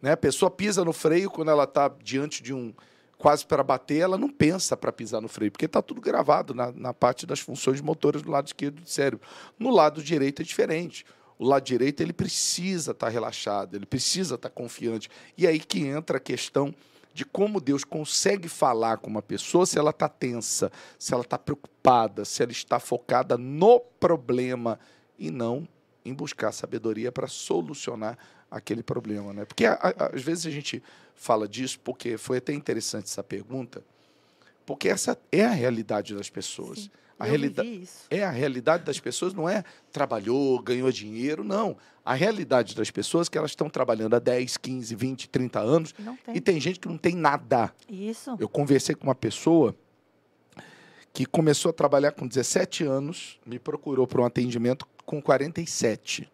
Né? A pessoa pisa no freio quando ela está diante de um quase para bater, ela não pensa para pisar no freio, porque está tudo gravado na, na parte das funções motoras do lado esquerdo do cérebro. No lado direito é diferente. O lado direito ele precisa estar tá relaxado, ele precisa estar tá confiante. E aí que entra a questão de como Deus consegue falar com uma pessoa se ela está tensa, se ela está preocupada, se ela está focada no problema e não em buscar sabedoria para solucionar aquele problema, né? Porque a, a, às vezes a gente fala disso porque foi até interessante essa pergunta, porque essa é a realidade das pessoas. Sim, a realidade é a realidade das pessoas não é trabalhou, ganhou dinheiro, não. A realidade das pessoas é que elas estão trabalhando há 10, 15, 20, 30 anos tem. e tem gente que não tem nada. Isso. Eu conversei com uma pessoa que começou a trabalhar com 17 anos, me procurou para um atendimento com 47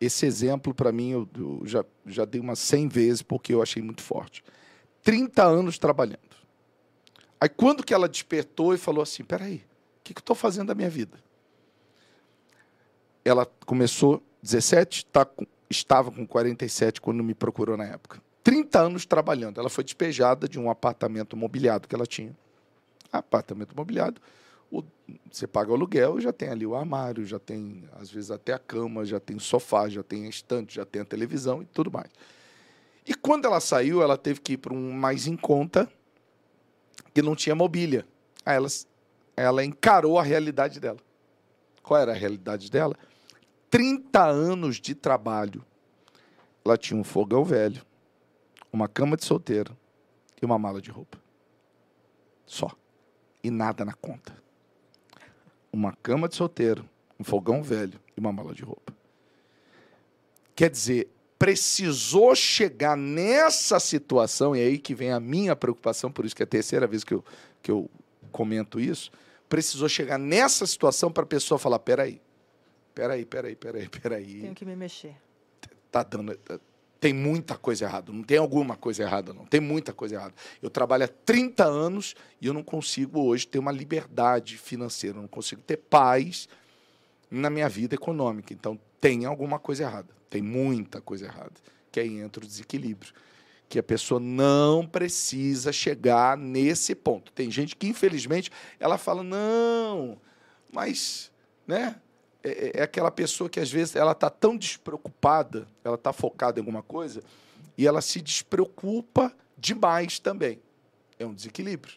esse exemplo, para mim, eu, eu, já, já dei umas 100 vezes porque eu achei muito forte. 30 anos trabalhando. Aí, quando que ela despertou e falou assim: peraí, que, que eu estou fazendo da minha vida? Ela começou 17, tá com, estava com 47 quando me procurou na época. 30 anos trabalhando. Ela foi despejada de um apartamento mobiliado que ela tinha. Apartamento mobiliado o, você paga o aluguel, já tem ali o armário, já tem, às vezes, até a cama, já tem sofá, já tem a estante, já tem a televisão e tudo mais. E quando ela saiu, ela teve que ir para um mais em conta que não tinha mobília. Aí ela, ela encarou a realidade dela. Qual era a realidade dela? 30 anos de trabalho. Ela tinha um fogão velho, uma cama de solteiro e uma mala de roupa. Só. E nada na conta uma cama de solteiro, um fogão velho e uma mala de roupa. Quer dizer, precisou chegar nessa situação, e é aí que vem a minha preocupação, por isso que é a terceira vez que eu, que eu comento isso, precisou chegar nessa situação para a pessoa falar, peraí, peraí, peraí, peraí, peraí. Tenho que me mexer. Tá dando tem muita coisa errada. Não tem alguma coisa errada, não. Tem muita coisa errada. Eu trabalho há 30 anos e eu não consigo hoje ter uma liberdade financeira, eu não consigo ter paz na minha vida econômica. Então, tem alguma coisa errada. Tem muita coisa errada. Que aí entra o desequilíbrio. Que a pessoa não precisa chegar nesse ponto. Tem gente que, infelizmente, ela fala, não, mas, né? É, é, é, aquela pessoa que às vezes ela está tão despreocupada, ela está focada em alguma coisa e ela se despreocupa demais também. É um desequilíbrio.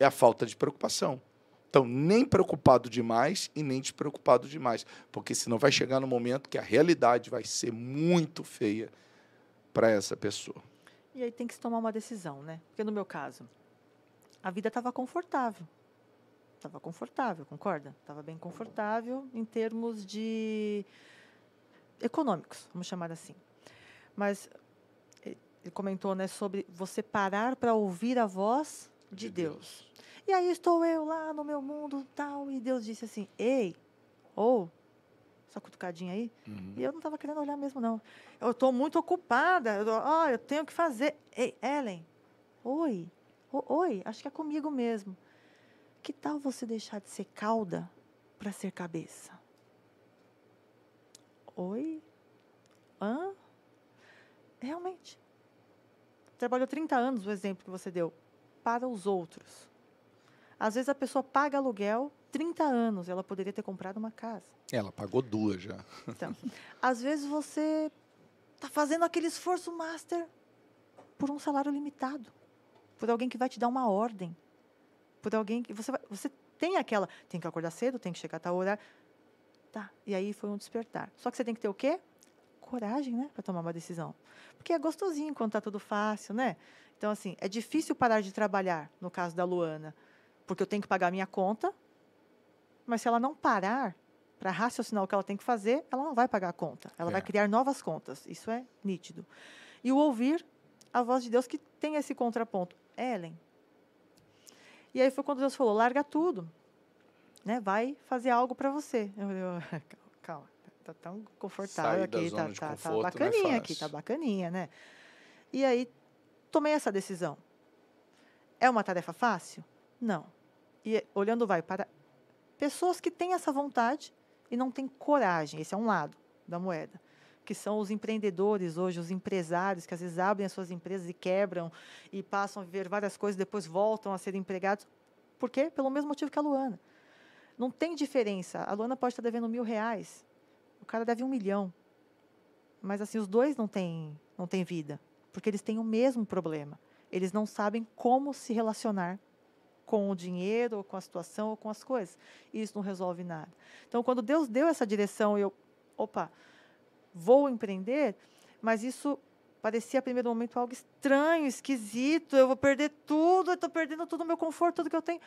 É a falta de preocupação. Então, nem preocupado demais e nem despreocupado demais, porque senão vai chegar no momento que a realidade vai ser muito feia para essa pessoa. E aí tem que se tomar uma decisão, né? Porque no meu caso, a vida estava confortável estava confortável, concorda? Estava bem confortável em termos de econômicos, vamos chamar assim. Mas eh, ele comentou, né, sobre você parar para ouvir a voz de, de Deus. Deus. E aí estou eu lá no meu mundo tal e Deus disse assim: "Ei, ou só cutucadinha aí". Uhum. E eu não estava querendo olhar mesmo não. Eu estou muito ocupada. Eu, oh, eu tenho que fazer. Ei, Ellen. Oi. oi, acho que é comigo mesmo. Que tal você deixar de ser cauda para ser cabeça? Oi? Hã? Realmente. Trabalhou 30 anos, o exemplo que você deu, para os outros. Às vezes a pessoa paga aluguel 30 anos, ela poderia ter comprado uma casa. Ela pagou duas já. Então, às vezes você está fazendo aquele esforço master por um salário limitado, por alguém que vai te dar uma ordem por alguém que você, você tem aquela, tem que acordar cedo, tem que chegar a tal horário. Tá, e aí foi um despertar. Só que você tem que ter o quê? Coragem, né, para tomar uma decisão. Porque é gostosinho quando tá tudo fácil, né? Então, assim, é difícil parar de trabalhar, no caso da Luana, porque eu tenho que pagar minha conta, mas se ela não parar para raciocinar o que ela tem que fazer, ela não vai pagar a conta. Ela é. vai criar novas contas. Isso é nítido. E o ouvir a voz de Deus que tem esse contraponto. Ellen, e aí foi quando Deus falou: larga tudo, né? Vai fazer algo para você. Eu falei: calma, tá tão confortável aqui, tá, tá, tá é bacaninha é aqui, tá bacaninha, né? E aí tomei essa decisão. É uma tarefa fácil? Não. E olhando vai para pessoas que têm essa vontade e não têm coragem. Esse é um lado da moeda. Que são os empreendedores hoje, os empresários, que às vezes abrem as suas empresas e quebram e passam a viver várias coisas, depois voltam a ser empregados. Por quê? Pelo mesmo motivo que a Luana. Não tem diferença. A Luana pode estar devendo mil reais, o cara deve um milhão. Mas assim, os dois não têm, não têm vida, porque eles têm o mesmo problema. Eles não sabem como se relacionar com o dinheiro, ou com a situação, ou com as coisas. E isso não resolve nada. Então, quando Deus deu essa direção, eu, opa, vou empreender, mas isso parecia a primeiro momento algo estranho, esquisito, eu vou perder tudo, eu estou perdendo todo o meu conforto, tudo que eu tenho,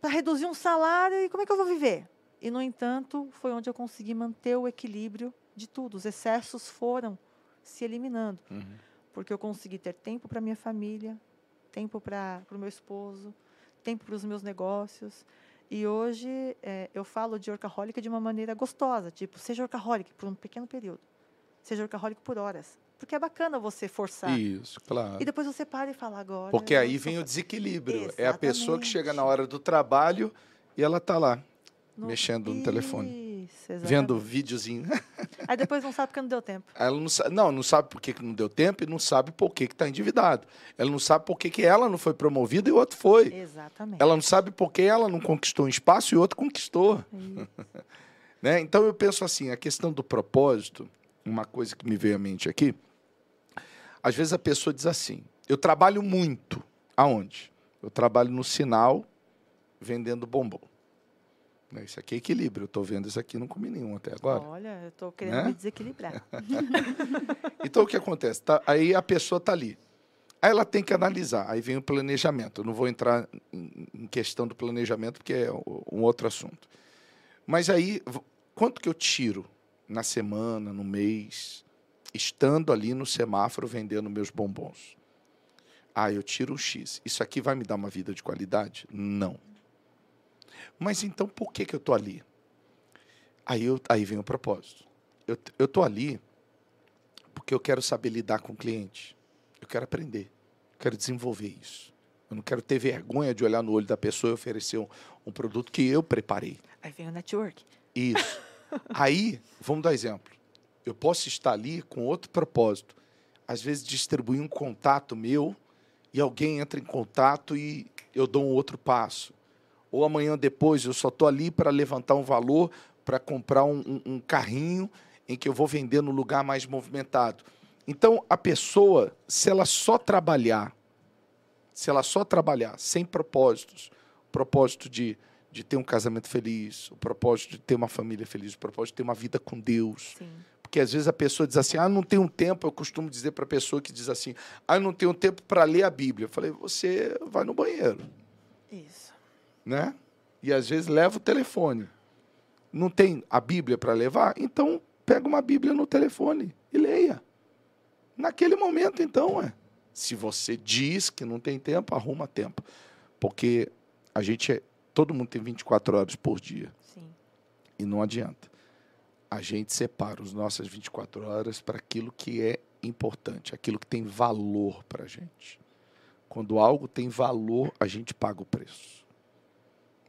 para reduzir um salário, e como é que eu vou viver? E, no entanto, foi onde eu consegui manter o equilíbrio de tudo. Os excessos foram se eliminando. Uhum. Porque eu consegui ter tempo para minha família, tempo para o meu esposo, tempo para os meus negócios. E hoje é, eu falo de workaholic de uma maneira gostosa, tipo, seja workaholic por um pequeno período, seja workaholic por horas. Porque é bacana você forçar. Isso, claro. E depois você para e fala agora. Porque aí vem o desequilíbrio. Exatamente. É a pessoa que chega na hora do trabalho e ela está lá, no... mexendo no telefone. Isso, vendo videozinho. Aí depois não sabe porque não deu tempo. Ela não, sabe, não, não sabe por que não deu tempo e não sabe por que está endividado. Ela não sabe por que, que ela não foi promovida e o outro foi. Exatamente. Ela não sabe por que ela não conquistou um espaço e o outro conquistou. né? Então eu penso assim, a questão do propósito, uma coisa que me veio à mente aqui, às vezes a pessoa diz assim, eu trabalho muito. Aonde? Eu trabalho no sinal vendendo bombom. Isso aqui é equilíbrio. Eu estou vendo isso aqui, não comi nenhum até agora. Olha, eu estou querendo né? me desequilibrar. então, o que acontece? Tá, aí a pessoa está ali. Aí ela tem que analisar. Aí vem o planejamento. Eu não vou entrar em questão do planejamento, porque é um outro assunto. Mas aí, quanto que eu tiro na semana, no mês, estando ali no semáforo vendendo meus bombons? Ah, eu tiro um X. Isso aqui vai me dar uma vida de qualidade? Não. Mas então por que, que eu estou ali? Aí, eu, aí vem o propósito. Eu estou ali porque eu quero saber lidar com o cliente. Eu quero aprender. Eu quero desenvolver isso. Eu não quero ter vergonha de olhar no olho da pessoa e oferecer um, um produto que eu preparei. Aí vem o network. Isso. aí, vamos dar exemplo. Eu posso estar ali com outro propósito. Às vezes distribuir um contato meu e alguém entra em contato e eu dou um outro passo ou amanhã depois eu só estou ali para levantar um valor para comprar um, um, um, carrinho em que eu vou vender no lugar mais movimentado. Então, a pessoa, se ela só trabalhar, se ela só trabalhar sem propósitos, propósito de, de ter um casamento feliz, o propósito de ter uma família feliz, o propósito de ter uma vida com Deus. Sim. Porque às vezes a pessoa diz assim: ah, não tenho tempo. Eu costumo dizer para a pessoa que diz assim: ah, não tenho tempo para ler a Bíblia. Eu falei: você vai no banheiro. Isso né? E às vezes leva o telefone. Não tem a Bíblia para levar? Então pega uma Bíblia no telefone e leia. Naquele momento, então, é. Se você diz que não tem tempo, arruma tempo. Porque a gente é. Todo mundo tem 24 horas por dia. Sim. E não adianta. A gente separa as nossas 24 horas para aquilo que é importante, aquilo que tem valor para a gente. Quando algo tem valor, a gente paga o preço.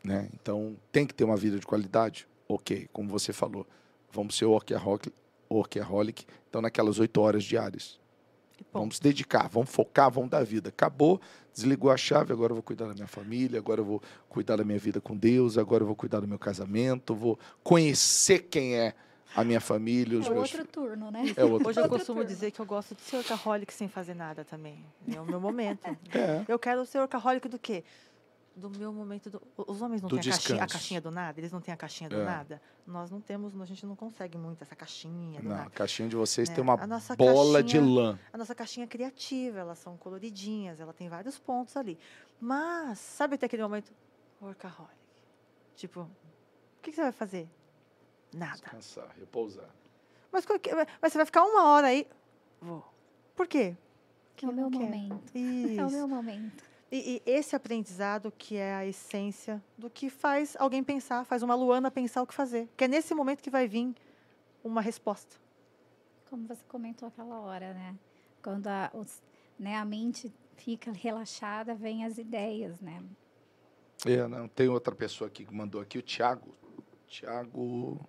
Né? Então, tem que ter uma vida de qualidade? Ok, como você falou, vamos ser workaholic, então naquelas oito horas diárias. Vamos se dedicar, vamos focar, vamos dar vida. Acabou, desligou a chave, agora eu vou cuidar da minha família, agora eu vou cuidar da minha vida com Deus, agora eu vou cuidar do meu casamento, vou conhecer quem é a minha família, os é meus... outro turno, né? É outro Hoje eu costumo turno. dizer que eu gosto de ser workaholic sem fazer nada também. É o meu momento. É. Eu quero ser workaholic do quê? Do meu momento. Do, os homens não têm a caixinha, a caixinha, do nada? Eles não têm a caixinha do é. nada? Nós não temos, a gente não consegue muito essa caixinha do não, nada. A caixinha de vocês né? tem uma bola caixinha, de lã. A nossa caixinha é criativa, elas são coloridinhas, ela tem vários pontos ali. Mas, sabe até aquele momento? Workaholic. Tipo, o que, que você vai fazer? Nada. Descansar, repousar. Mas, mas você vai ficar uma hora aí? Vou. Por quê? Que é o meu momento. Isso. É o meu momento. E, e, esse aprendizado que é a essência do que faz alguém pensar, faz uma Luana pensar o que fazer. Que é nesse momento que vai vir uma resposta. Como você comentou aquela hora, né? Quando a, os, né? A mente fica relaxada, vem as ideias, né? É, não, tem outra pessoa aqui que mandou aqui, o Tiago. Tiago.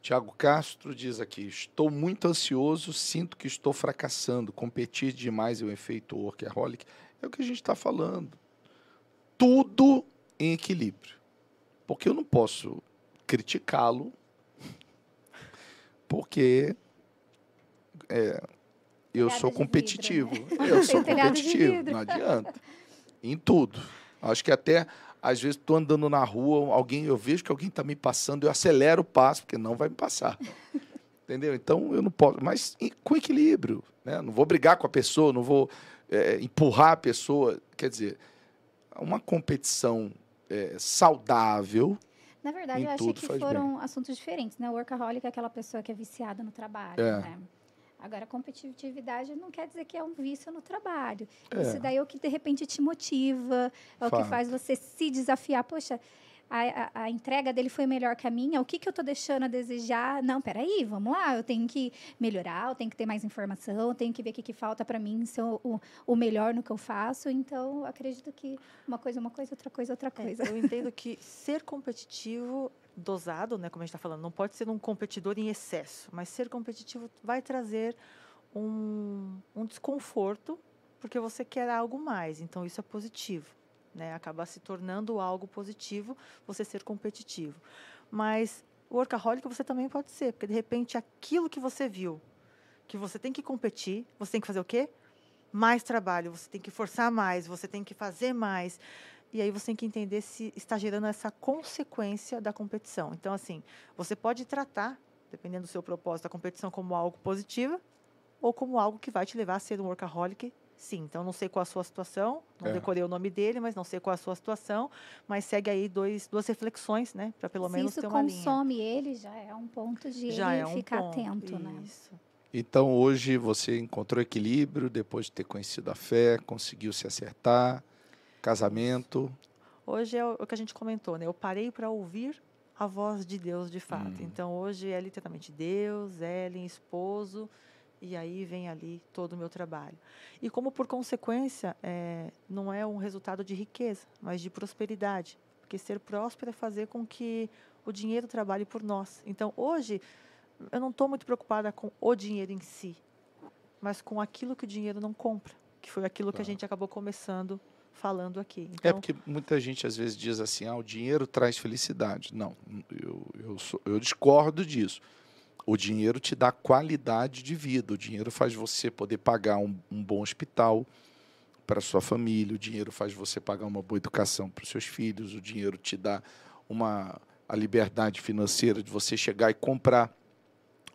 Tiago Castro diz aqui: Estou muito ansioso, sinto que estou fracassando. Competir demais é o efeito workaholic. É o que a gente está falando. Tudo em equilíbrio. Porque eu não posso criticá-lo, porque é, eu sou competitivo. Vidro, né? Eu sou competitivo, não adianta. Em tudo. Acho que até, às vezes, estou andando na rua, alguém, eu vejo que alguém está me passando, eu acelero o passo, porque não vai me passar. Entendeu? Então, eu não posso. Mas com equilíbrio. Né? Não vou brigar com a pessoa, não vou é, empurrar a pessoa. Quer dizer, uma competição é, saudável. Na verdade, eu achei que foram bem. assuntos diferentes. Né? O workaholic é aquela pessoa que é viciada no trabalho. É. Né? Agora, competitividade não quer dizer que é um vício no trabalho. É. Isso daí é o que, de repente, te motiva, é Fato. o que faz você se desafiar. Poxa, a, a, a, entrega dele foi melhor que a minha, o que, que eu estou deixando a desejar? Não, peraí, vamos lá, eu tenho que melhorar, eu tenho que ter mais informação, eu tenho que ver o que, que falta para mim ser o, o, melhor no que eu faço. Então, acredito que uma coisa é uma coisa, outra coisa é outra coisa. É, eu entendo que ser competitivo dosado, né, como a gente está falando, não pode ser um competidor em excesso, mas ser competitivo vai trazer um, um desconforto porque você quer algo mais, então isso é positivo, né, acaba se tornando algo positivo você ser competitivo. Mas o workaholic você também pode ser, porque de repente aquilo que você viu, que você tem que competir, você tem que fazer o quê? Mais trabalho, você tem que forçar mais, você tem que fazer mais. E aí você tem que entender se está gerando essa consequência da competição. Então, assim, você pode tratar, dependendo do seu propósito, a competição como algo positivo ou como algo que vai te levar a ser um workaholic Sim, então não sei qual a sua situação, não é. decorei o nome dele, mas não sei qual a sua situação, mas segue aí dois, duas reflexões, né, para pelo Se menos ter uma linha. Se consome ele, já é um ponto de já ele é um ficar ponto, atento, né? isso. né? Então hoje você encontrou equilíbrio depois de ter conhecido a fé, conseguiu se acertar, casamento. Hoje é o que a gente comentou, né? Eu parei para ouvir a voz de Deus de fato. Hum. Então hoje é literalmente Deus, Ellen, esposo, e aí vem ali todo o meu trabalho. E como por consequência, é, não é um resultado de riqueza, mas de prosperidade. Porque ser próspero é fazer com que o dinheiro trabalhe por nós. Então hoje, eu não estou muito preocupada com o dinheiro em si, mas com aquilo que o dinheiro não compra, que foi aquilo que a gente acabou começando falando aqui. É então, é porque muita gente às vezes diz assim, ah, o dinheiro traz felicidade. Não, eu, eu, sou, eu discordo disso. O dinheiro te dá qualidade de vida. O dinheiro faz você poder pagar um, um bom hospital para sua família. O dinheiro faz você pagar uma boa educação para os seus filhos. O dinheiro te dá uma a liberdade financeira de você chegar e comprar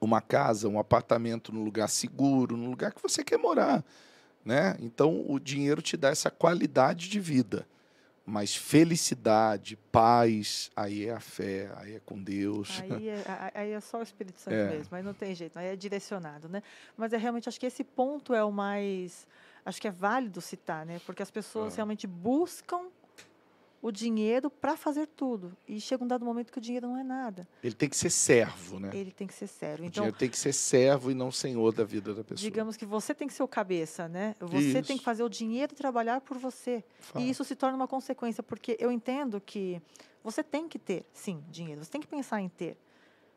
uma casa, um apartamento num lugar seguro, num lugar que você quer morar. Né? Então, o dinheiro te dá essa qualidade de vida. Mas felicidade, paz, aí é a fé, aí é com Deus. Aí é, aí é só o Espírito Santo é. mesmo, aí não tem jeito, aí é direcionado, né? Mas é realmente, acho que esse ponto é o mais, acho que é válido citar, né? Porque as pessoas é. realmente buscam o dinheiro para fazer tudo. E chega um dado momento que o dinheiro não é nada. Ele tem que ser servo, né? Ele tem que ser servo. O então, dinheiro tem que ser servo e não senhor da vida da pessoa. Digamos que você tem que ser o cabeça, né? Você isso. tem que fazer o dinheiro trabalhar por você. E isso se torna uma consequência, porque eu entendo que você tem que ter, sim, dinheiro. Você tem que pensar em ter.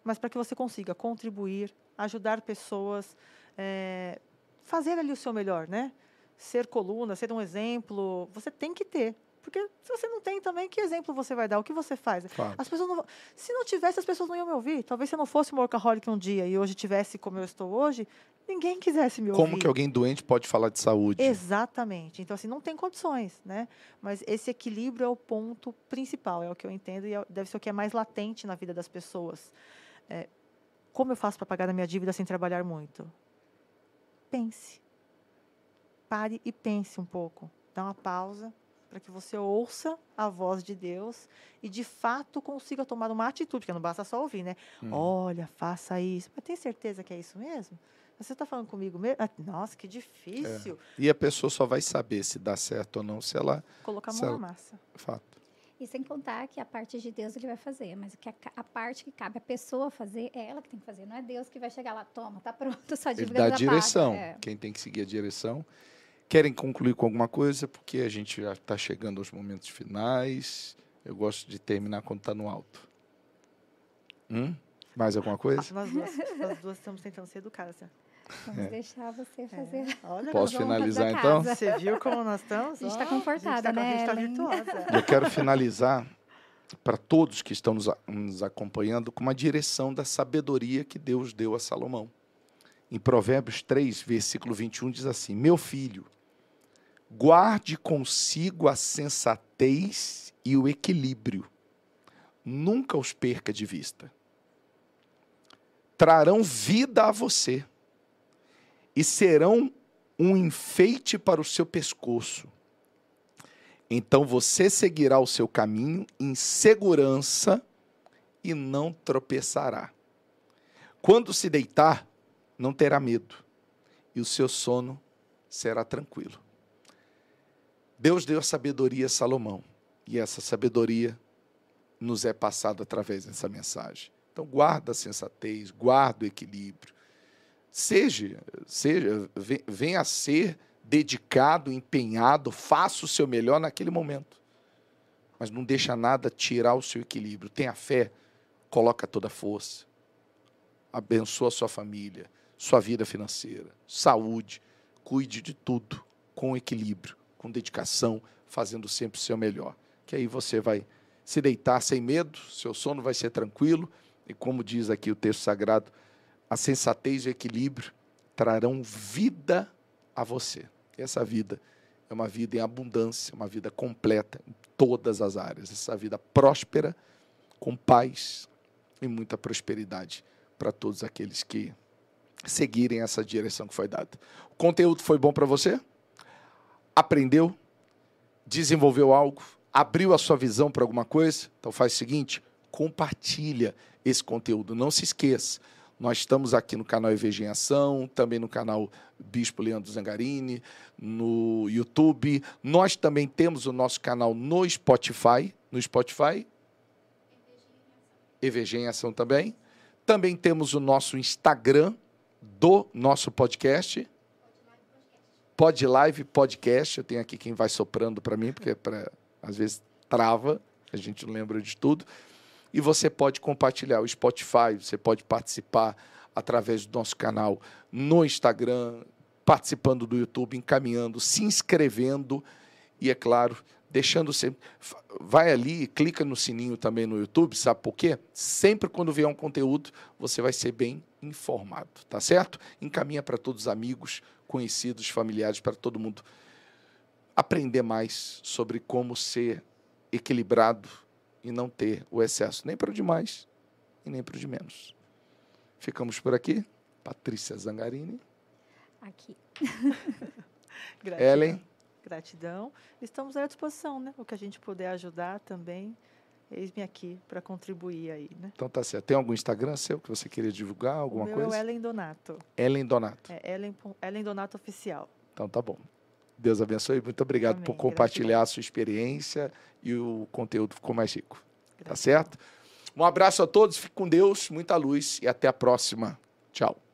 Mas para que você consiga contribuir, ajudar pessoas, é, fazer ali o seu melhor, né? Ser coluna, ser um exemplo, você tem que ter. Porque se você não tem também, que exemplo você vai dar? O que você faz? Fato. As pessoas não, se não tivesse, as pessoas não iam me ouvir. Talvez se eu não fosse um workaholic um dia e hoje tivesse como eu estou hoje, ninguém quisesse me ouvir. Como que alguém doente pode falar de saúde? Exatamente. Então, assim, não tem condições, né? Mas esse equilíbrio é o ponto principal, é o que eu entendo e é, deve ser o que é mais latente na vida das pessoas. É, como eu faço para pagar a minha dívida sem trabalhar muito? Pense. Pare e pense um pouco. Dá uma pausa, para que você ouça a voz de Deus e de fato consiga tomar uma atitude, porque não basta só ouvir, né? Hum. Olha, faça isso. Mas tem certeza que é isso mesmo? Você está falando comigo mesmo? Ah, nossa, que difícil. É. E a pessoa só vai saber se dá certo ou não se ela. Colocar a mão ela... na massa. Fato. E sem contar que a parte de Deus ele vai fazer, mas que a, a, parte que cabe a pessoa fazer é ela que tem que fazer, não é Deus que vai chegar lá, toma, tá pronto, sua dívida ele dá a direção. É. Quem tem que seguir a direção. Querem concluir com alguma coisa? Porque a gente já está chegando aos momentos finais. Eu gosto de terminar quando está no alto. Hum? Mais alguma coisa? Nós, duas, nós duas estamos tentando ser educadas. Né? Vamos é. deixar você é. fazer. É. Olha, Posso finalizar então? Você viu como nós estamos? A gente está confortada, né? A gente está virtuosa. Eu quero finalizar para todos que estão nos, nos acompanhando com uma direção da sabedoria que Deus deu a Salomão. Em Provérbios 3, versículo 21, diz assim: Meu filho, guarde consigo a sensatez e o equilíbrio. Nunca os perca de vista. Trarão vida a você e serão um enfeite para o seu pescoço. Então você seguirá o seu caminho em segurança e não tropeçará. Quando se deitar, não terá medo, e o seu sono será tranquilo. Deus deu a sabedoria a Salomão, e essa sabedoria nos é passada através dessa mensagem. Então, guarda a sensatez, guarda o equilíbrio, Seja, seja, venha a ser dedicado, empenhado, faça o seu melhor naquele momento. Mas não deixa nada tirar o seu equilíbrio. Tenha fé, coloca toda a força. Abençoa a sua família, sua vida financeira, saúde. Cuide de tudo com equilíbrio, com dedicação, fazendo sempre o seu melhor. Que aí você vai se deitar sem medo, seu sono vai ser tranquilo. E como diz aqui o texto sagrado, a sensatez e o equilíbrio trarão vida a você. E essa vida é uma vida em abundância, uma vida completa em todas as áreas. Essa vida próspera, com paz e muita prosperidade para todos aqueles que seguirem essa direção que foi dada. O conteúdo foi bom para você? Aprendeu? Desenvolveu algo? Abriu a sua visão para alguma coisa? Então faz o seguinte, compartilha esse conteúdo. Não se esqueça, nós estamos aqui no canal EVG em Ação, também no canal Bispo Leandro Zangarini, no YouTube. Nós também temos o nosso canal no Spotify. No Spotify. EVG em Ação também. Também temos o nosso Instagram do nosso podcast. Pod Live Podcast. Eu tenho aqui quem vai soprando para mim, porque pra, às vezes trava, a gente não lembra de tudo e você pode compartilhar o Spotify, você pode participar através do nosso canal no Instagram, participando do YouTube, encaminhando, se inscrevendo e, é claro, deixando sempre. Vai ali, clica no sininho também no YouTube, sabe por quê? Sempre quando vier um conteúdo, você vai ser bem informado, tá certo? Encaminha para todos os amigos, conhecidos, familiares, para todo mundo aprender mais sobre como ser equilibrado e não ter o excesso, nem para o de mais e nem para o de menos. Ficamos por aqui. Patrícia Zangarini. Aqui. Ellen. Gratidão. Estamos à disposição, né? O que a gente puder ajudar também, eis-me aqui para contribuir aí, né? Então tá certo. Tem algum Instagram seu que você queria divulgar, alguma o meu coisa? É Ellen Donato. Ellen Donato. É Ellen, Ellen Donato Oficial. Então tá bom. Deus abençoe. Muito obrigado Amém. por compartilhar Gratidão. a sua experiência e o conteúdo ficou mais rico. Gratidão. Tá certo? Um abraço a todos, fique com Deus, muita luz e até a próxima. Tchau.